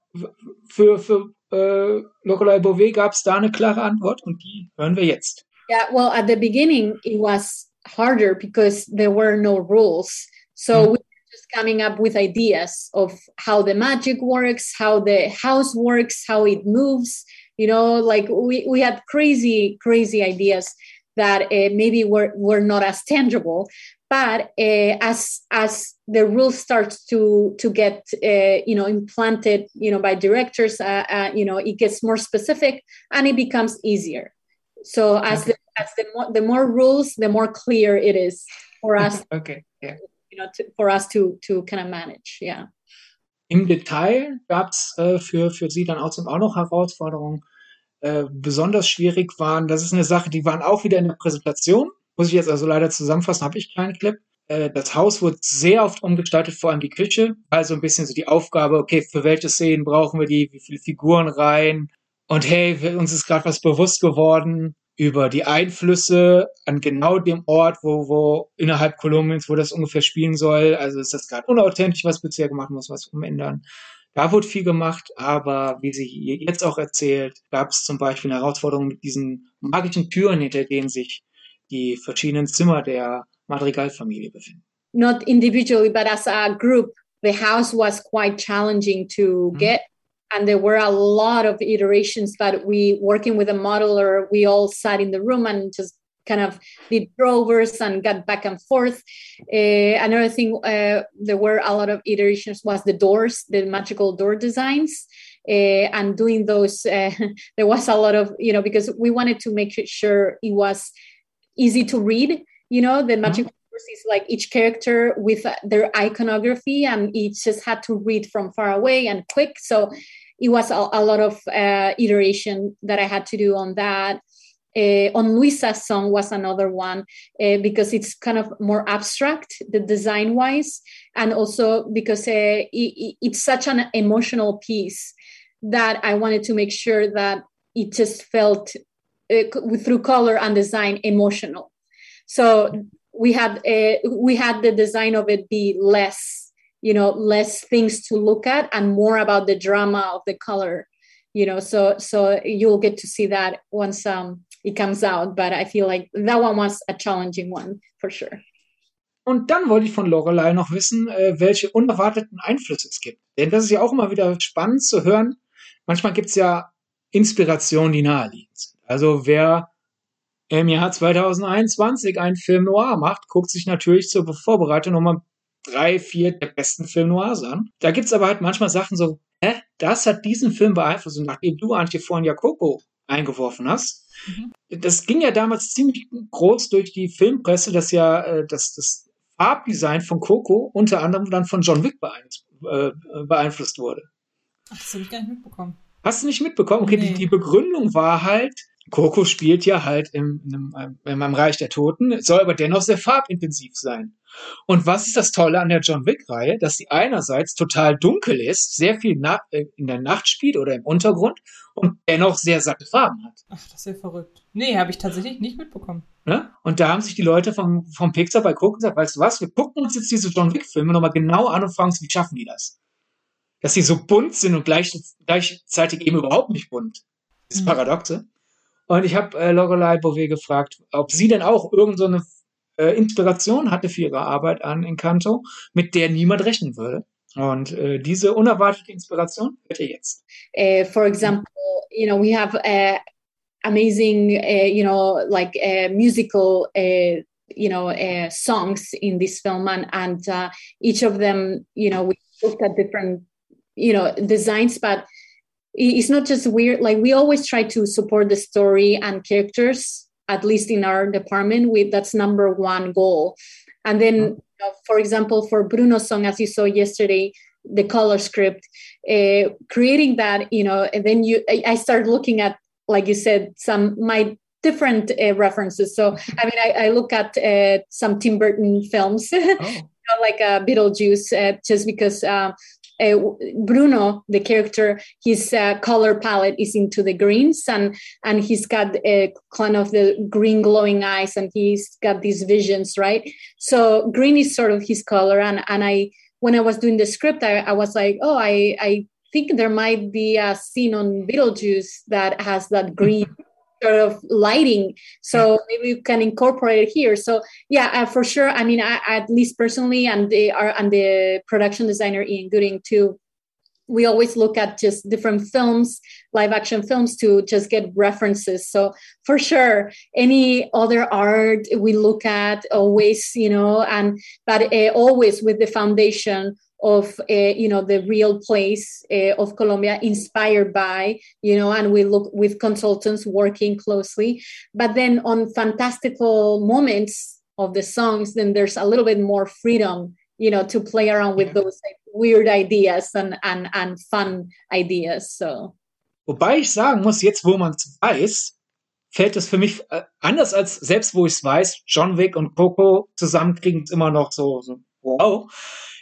für, für äh, Lorelei Beauvais gab es da eine klare Antwort und die hören wir jetzt. Yeah, well, at the beginning it was harder because there were no rules. So mm. we were just coming up with ideas of how the magic works, how the house works, how it moves. You know, like we, we had crazy, crazy ideas that uh, maybe were, were not as tangible but uh, as as the rule starts to to get uh, you know implanted you know by directors uh, uh, you know it gets more specific and it becomes easier. So as okay. the as the more the more rules the more clear it is for us okay yeah. You know to, for us to to kind of manage yeah im Detail gab es äh, für für Sie dann auch, auch noch Herausforderungen äh, besonders schwierig waren das ist eine Sache die waren auch wieder in der Präsentation muss ich jetzt also leider zusammenfassen, habe ich keinen Clip. Äh, das Haus wurde sehr oft umgestaltet, vor allem die Küche. Also ein bisschen so die Aufgabe, okay, für welche Szenen brauchen wir die, wie viele Figuren rein? Und hey, uns ist gerade was bewusst geworden über die Einflüsse an genau dem Ort, wo, wo innerhalb Kolumbiens, wo das ungefähr spielen soll. Also ist das gerade unauthentisch, was bisher gemacht muss, was umändern. Da wurde viel gemacht, aber wie sie jetzt auch erzählt, gab es zum Beispiel eine Herausforderung mit diesen magischen Türen, hinter denen sich die verschiedenen Zimmer der Madrigal-Familie befinden. Not individually, but as a group, the house was quite challenging to mm-hmm. get. And there were a lot of iterations, but we, working with a modeler, we all sat in the room and just kind of did drovers and got back and forth. Uh, another thing, uh, there were a lot of iterations was the doors, the magical door designs. Uh, and doing those, uh, there was a lot of, you know, because we wanted to make sure it was easy to read. You know, the magic is like each character with their iconography, and each just had to read from far away and quick. So it was a, a lot of uh, iteration that I had to do on that. Uh, on Luisa's song was another one uh, because it's kind of more abstract, the design wise, and also because uh, it, it's such an emotional piece that I wanted to make sure that it just felt uh, through color and design emotional so we had uh, we had the design of it be less you know less things to look at and more about the drama of the color you know so so you'll get to see that once um it comes out but i feel like that one was a challenging one for sure Und dann wollte ich von Lorelei noch wissen, äh, welche unerwarteten Einflüsse es gibt. Denn das ist ja auch immer wieder spannend zu hören. Manchmal gibt es ja Inspirationen, die naheliegend sind. Also wer im Jahr 2021 einen Film noir macht, guckt sich natürlich zur Vorbereitung nochmal drei, vier der besten Film noirs an. Da gibt's aber halt manchmal Sachen so, hä, das hat diesen Film beeinflusst. Und nachdem du Antje vorhin ja Coco eingeworfen hast, mhm. das ging ja damals ziemlich groß durch die Filmpresse, dass ja äh, das, das Farbdesign von Coco unter anderem dann von John Wick äh, beeinflusst wurde. Ach, das habe ich gar nicht mitbekommen. Hast du nicht mitbekommen? Okay, nee. die, die Begründung war halt, Coco spielt ja halt im, im, im, im Reich der Toten, soll aber dennoch sehr farbintensiv sein. Und was ist das Tolle an der John Wick-Reihe? Dass sie einerseits total dunkel ist, sehr viel äh, in der Nacht spielt oder im Untergrund und dennoch sehr satte Farben hat. Ach, das ist ja verrückt. Nee, habe ich tatsächlich nicht mitbekommen. Ne? Und da haben sich die Leute vom, vom Pixar bei Coco gesagt, weißt du was, wir gucken uns jetzt diese John Wick-Filme nochmal genau an und fragen uns, wie schaffen die das? Dass sie so bunt sind und gleich, gleichzeitig eben überhaupt nicht bunt. Das ist mhm. Paradoxe. Und ich habe äh, Lorelei Beauvais gefragt, ob sie denn auch irgendeine so äh, Inspiration hatte für ihre Arbeit an Encanto, mit der niemand rechnen würde. Und äh, diese unerwartete Inspiration hört ihr jetzt. Uh, for example, you know, we have uh, amazing, uh, you know, like musical, you know, songs in this film, and, and uh, each of them, you know, we looked at different, you know, designs, but it's not just weird like we always try to support the story and characters at least in our department with that's number one goal and then mm-hmm. you know, for example for bruno's song as you saw yesterday the color script uh, creating that you know and then you i, I start looking at like you said, some my different uh, references. So I mean, I, I look at uh, some Tim Burton films, oh. like uh, Beetlejuice, uh, just because. Uh, uh, Bruno, the character, his uh, color palette is into the greens, and and he's got a kind of the green glowing eyes, and he's got these visions, right? So green is sort of his color, and and I when I was doing the script, I, I was like, oh, I I think there might be a scene on Beetlejuice that has that green sort of lighting. So maybe you can incorporate it here. So yeah uh, for sure i mean I, at least personally and the are and the production designer ian gooding too. We always look at just different films live action films to just get references. So for sure any other art we look at always you know and but uh, always with the foundation of uh, you know the real place uh, of Colombia, inspired by you know, and we look with consultants working closely. But then on fantastical moments of the songs, then there's a little bit more freedom, you know, to play around with yeah. those like, weird ideas and and and fun ideas. So. Wobei ich sagen muss, jetzt wo man es weiß, fällt es für mich äh, anders als selbst wo ich es weiß, John Wick und Coco zusammen kriegen es immer noch so, so wow.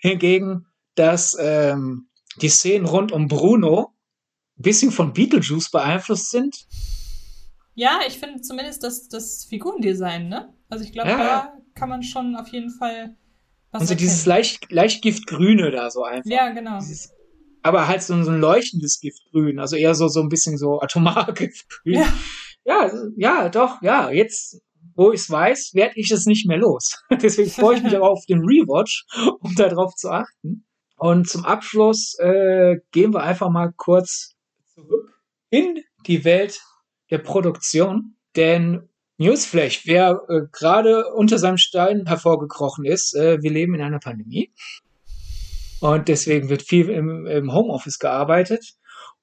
Hingegen, dass ähm, die Szenen rund um Bruno ein bisschen von Beetlejuice beeinflusst sind. Ja, ich finde zumindest das, das Figurendesign, ne? Also ich glaube, ja. da kann man schon auf jeden Fall was Und so dieses leicht, leicht Giftgrüne da so einfach. Ja, genau. Dieses, aber halt so, so ein leuchtendes Giftgrün, also eher so, so ein bisschen so atomar Giftgrün. Ja. ja, ja, doch, ja, jetzt wo ich es weiß, werde ich es nicht mehr los. Deswegen freue ich mich auch auf den Rewatch, um darauf zu achten. Und zum Abschluss äh, gehen wir einfach mal kurz zurück in die Welt der Produktion. Denn Newsflash, wer äh, gerade unter seinem Stein hervorgekrochen ist, äh, wir leben in einer Pandemie. Und deswegen wird viel im, im Homeoffice gearbeitet.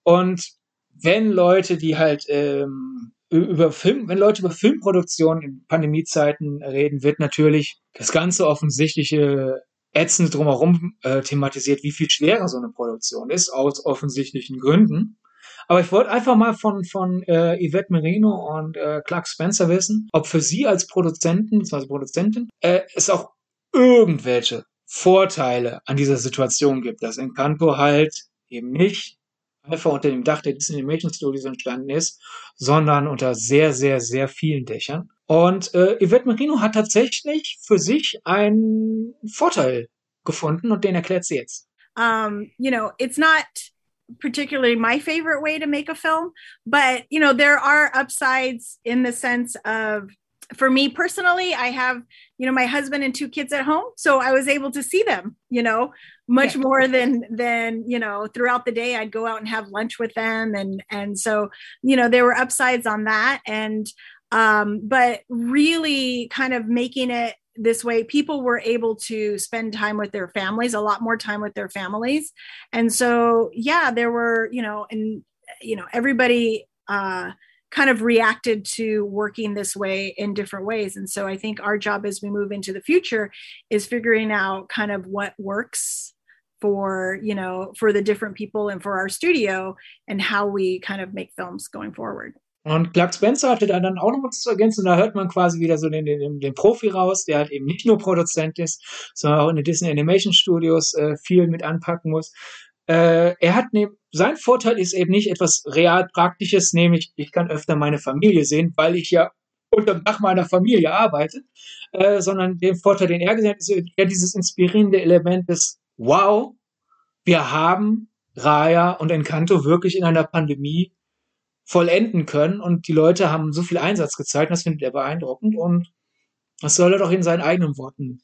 Und wenn Leute, die halt ähm, über Film, wenn Leute über Filmproduktion in Pandemiezeiten reden, wird natürlich das ganze offensichtliche ätzend drumherum äh, thematisiert, wie viel schwerer so eine Produktion ist, aus offensichtlichen Gründen. Aber ich wollte einfach mal von, von äh, Yvette Merino und äh, Clark Spencer wissen, ob für Sie als Produzenten, also Produzentin, äh, es auch irgendwelche Vorteile an dieser Situation gibt, dass Encanto halt eben nicht einfach unter dem Dach der Disney Animation Studios entstanden ist, sondern unter sehr, sehr, sehr vielen Dächern. Und äh, Yvette Merino hat tatsächlich für sich einen Vorteil gefunden und den erklärt sie jetzt. Um, you know, it's not particularly my favorite way to make a film, but you know, there are upsides in the sense of for me personally, I have, you know, my husband and two kids at home, so I was able to see them, you know, much yeah. more than than you know throughout the day i'd go out and have lunch with them and and so you know there were upsides on that and um but really kind of making it this way people were able to spend time with their families a lot more time with their families and so yeah there were you know and you know everybody uh kind of reacted to working this way in different ways. And so I think our job as we move into the future is figuring out kind of what works for you know for the different people and for our studio and how we kind of make films going forward. Und Clark Spencer hatte da dann auch noch was zu ergänzen. Da hört man quasi wieder so den, den, den Profi raus, der halt eben nicht nur Produzent ist, sondern auch in den Disney Animation Studios äh, viel mit anpacken muss. Äh, er hat ne, sein Vorteil ist eben nicht etwas real Praktisches, nämlich ich kann öfter meine Familie sehen, weil ich ja unter dem Dach meiner Familie arbeite, äh, sondern den Vorteil, den er gesehen hat, ist ja dieses inspirierende Element des wow, wir haben Raya und Encanto wirklich in einer Pandemie vollenden können und die Leute haben so viel Einsatz gezeigt, das findet er beeindruckend und das soll er doch in seinen eigenen Worten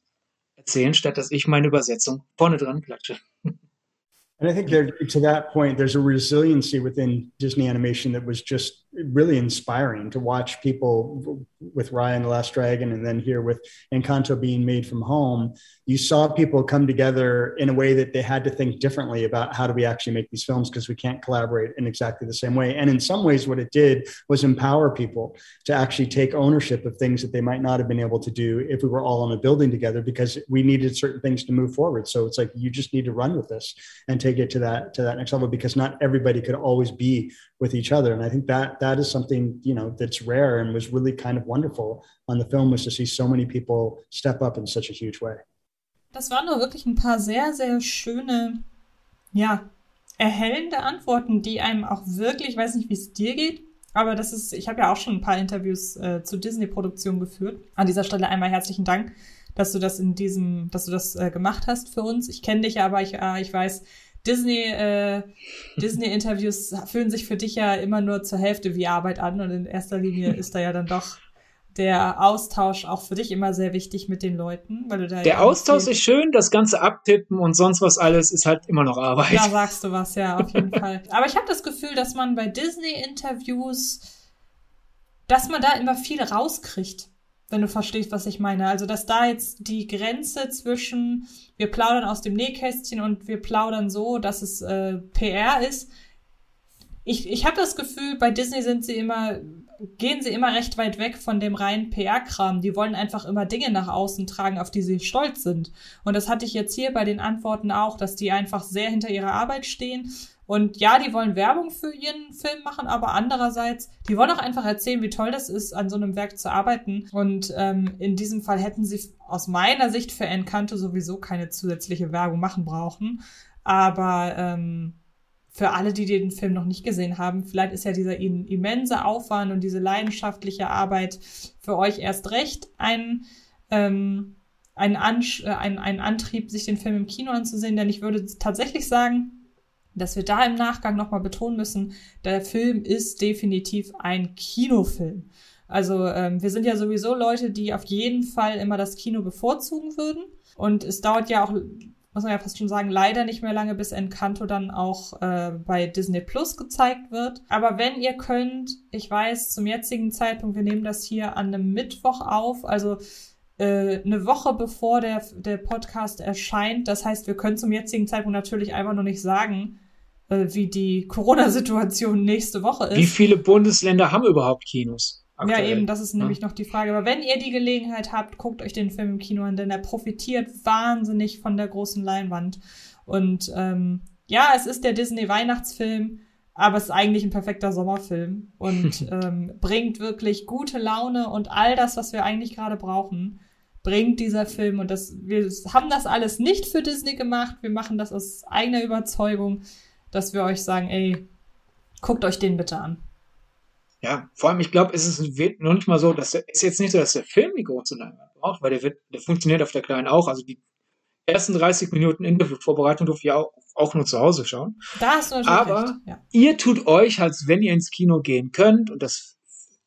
erzählen, statt dass ich meine Übersetzung vorne dran klatsche. And I think there, to that point, there's a resiliency within Disney animation that was just really inspiring to watch people with Ryan the Last Dragon and then here with Encanto being made from home. You saw people come together in a way that they had to think differently about how do we actually make these films because we can't collaborate in exactly the same way. And in some ways, what it did was empower people to actually take ownership of things that they might not have been able to do if we were all in a building together because we needed certain things to move forward. So it's like you just need to run with this and take it to that to that next level because not everybody could always be with each other. And I think that that is something you know that's rare and was really kind of wonderful on the film was to see so many people step up in such a huge way. Das waren nur wirklich ein paar sehr, sehr schöne, ja, erhellende Antworten, die einem auch wirklich, ich weiß nicht, wie es dir geht, aber das ist, ich habe ja auch schon ein paar Interviews äh, zu Disney-Produktionen geführt. An dieser Stelle einmal herzlichen Dank, dass du das in diesem, dass du das äh, gemacht hast für uns. Ich kenne dich aber ich, äh, ich weiß, Disney, äh, Disney-Interviews fühlen sich für dich ja immer nur zur Hälfte wie Arbeit an und in erster Linie ist da ja dann doch der Austausch auch für dich immer sehr wichtig mit den Leuten, weil du da Der ja Austausch ist schön, das ganze Abtippen und sonst was alles ist halt immer noch Arbeit. Da sagst du was, ja, auf jeden Fall. Aber ich habe das Gefühl, dass man bei Disney-Interviews, dass man da immer viel rauskriegt, wenn du verstehst, was ich meine. Also, dass da jetzt die Grenze zwischen wir plaudern aus dem Nähkästchen und wir plaudern so, dass es äh, PR ist. Ich, ich habe das Gefühl, bei Disney sind sie immer gehen sie immer recht weit weg von dem reinen PR-Kram. Die wollen einfach immer Dinge nach außen tragen, auf die sie stolz sind. Und das hatte ich jetzt hier bei den Antworten auch, dass die einfach sehr hinter ihrer Arbeit stehen. Und ja, die wollen Werbung für ihren Film machen, aber andererseits, die wollen auch einfach erzählen, wie toll das ist, an so einem Werk zu arbeiten. Und ähm, in diesem Fall hätten sie aus meiner Sicht für Encanto sowieso keine zusätzliche Werbung machen brauchen. Aber ähm, für alle, die den Film noch nicht gesehen haben, vielleicht ist ja dieser immense Aufwand und diese leidenschaftliche Arbeit für euch erst recht ein, ähm, ein, Ansch äh, ein, ein Antrieb, sich den Film im Kino anzusehen. Denn ich würde tatsächlich sagen, dass wir da im Nachgang nochmal betonen müssen, der Film ist definitiv ein Kinofilm. Also ähm, wir sind ja sowieso Leute, die auf jeden Fall immer das Kino bevorzugen würden. Und es dauert ja auch muss man ja fast schon sagen, leider nicht mehr lange, bis Encanto dann auch äh, bei Disney Plus gezeigt wird. Aber wenn ihr könnt, ich weiß, zum jetzigen Zeitpunkt, wir nehmen das hier an einem Mittwoch auf, also äh, eine Woche bevor der, der Podcast erscheint. Das heißt, wir können zum jetzigen Zeitpunkt natürlich einfach noch nicht sagen, äh, wie die Corona-Situation nächste Woche ist. Wie viele Bundesländer haben überhaupt Kinos? Aktuell. Ja, eben, das ist nämlich ja. noch die Frage. Aber wenn ihr die Gelegenheit habt, guckt euch den Film im Kino an, denn er profitiert wahnsinnig von der großen Leinwand. Und ähm, ja, es ist der Disney-Weihnachtsfilm, aber es ist eigentlich ein perfekter Sommerfilm und ähm, bringt wirklich gute Laune und all das, was wir eigentlich gerade brauchen, bringt dieser Film. Und das, wir haben das alles nicht für Disney gemacht. Wir machen das aus eigener Überzeugung, dass wir euch sagen, ey, guckt euch den bitte an. Ja, vor allem, ich glaube, es ist noch nicht mal so, dass der, ist jetzt nicht so, dass der Film die große Leinwand braucht, weil der, wird, der funktioniert auf der kleinen auch. Also die ersten 30 Minuten Interviewvorbereitung durfte ich auch, auch nur zu Hause schauen. Da hast du Aber recht. Ja. ihr tut euch, als wenn ihr ins Kino gehen könnt und dass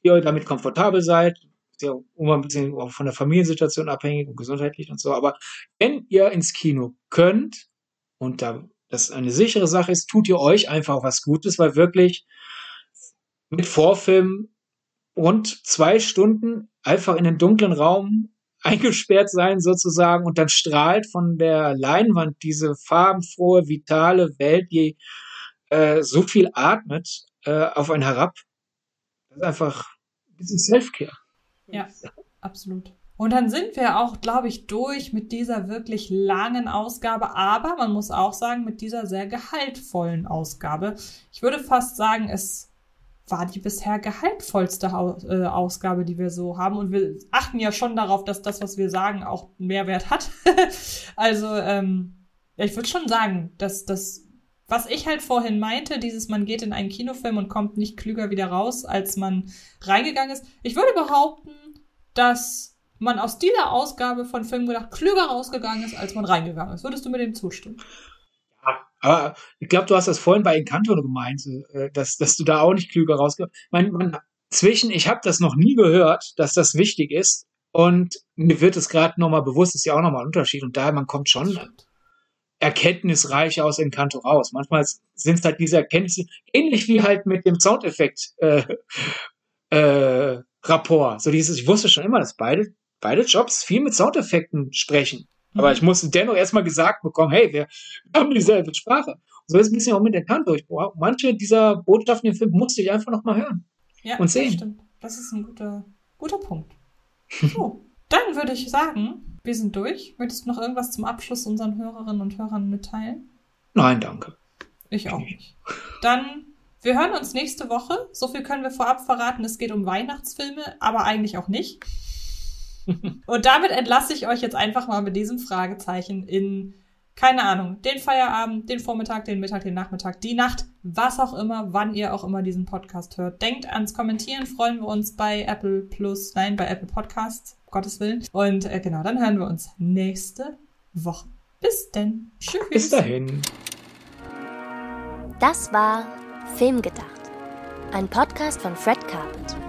ihr damit komfortabel seid, ist ja immer ein bisschen auch von der Familiensituation abhängig und gesundheitlich und so. Aber wenn ihr ins Kino könnt und da das eine sichere Sache ist, tut ihr euch einfach was Gutes, weil wirklich mit Vorfilm rund zwei Stunden einfach in den dunklen Raum eingesperrt sein sozusagen und dann strahlt von der Leinwand diese farbenfrohe, vitale Welt, die äh, so viel atmet, äh, auf einen herab. Das ist einfach ein bisschen Self-Care. Ja, absolut. Und dann sind wir auch, glaube ich, durch mit dieser wirklich langen Ausgabe, aber man muss auch sagen, mit dieser sehr gehaltvollen Ausgabe. Ich würde fast sagen, es war die bisher gehaltvollste äh, Ausgabe, die wir so haben. Und wir achten ja schon darauf, dass das, was wir sagen, auch Mehrwert hat. also, ähm, ich würde schon sagen, dass das, was ich halt vorhin meinte, dieses, man geht in einen Kinofilm und kommt nicht klüger wieder raus, als man reingegangen ist. Ich würde behaupten, dass man aus dieser Ausgabe von Film gedacht klüger rausgegangen ist, als man reingegangen ist. Würdest du mir dem zustimmen? Aber ich glaube, du hast das vorhin bei Encanto gemeint, äh, dass, dass du da auch nicht klüger rausgehst. Man, man, zwischen, ich habe das noch nie gehört, dass das wichtig ist. Und mir wird es gerade nochmal bewusst, ist ja auch nochmal ein Unterschied. Und daher, man kommt schon erkenntnisreich aus Encanto raus. Manchmal sind es halt diese Erkenntnisse, ähnlich wie halt mit dem Soundeffekt äh, äh, Rapport. So dieses, ich wusste schon immer, dass beide, beide Jobs viel mit Soundeffekten sprechen. Aber ich musste dennoch erstmal gesagt bekommen, hey, wir haben dieselbe Sprache. Und so ist es ein bisschen auch mit der Kante. Manche dieser Botschaften im Film musste ich einfach nochmal hören ja, und sehen. Das stimmt. Das ist ein guter, guter Punkt. So, dann würde ich sagen, wir sind durch. Möchtest du noch irgendwas zum Abschluss unseren Hörerinnen und Hörern mitteilen? Nein, danke. Ich auch nicht. Dann Wir hören uns nächste Woche. So viel können wir vorab verraten. Es geht um Weihnachtsfilme, aber eigentlich auch nicht. Und damit entlasse ich euch jetzt einfach mal mit diesem Fragezeichen in, keine Ahnung, den Feierabend, den Vormittag, den Mittag, den Nachmittag, die Nacht, was auch immer, wann ihr auch immer diesen Podcast hört. Denkt ans Kommentieren, freuen wir uns bei Apple Plus, nein, bei Apple Podcasts, um Gottes Willen. Und äh, genau, dann hören wir uns nächste Woche. Bis denn. Tschüss. Bis dahin. Das war Filmgedacht, ein Podcast von Fred Carpet.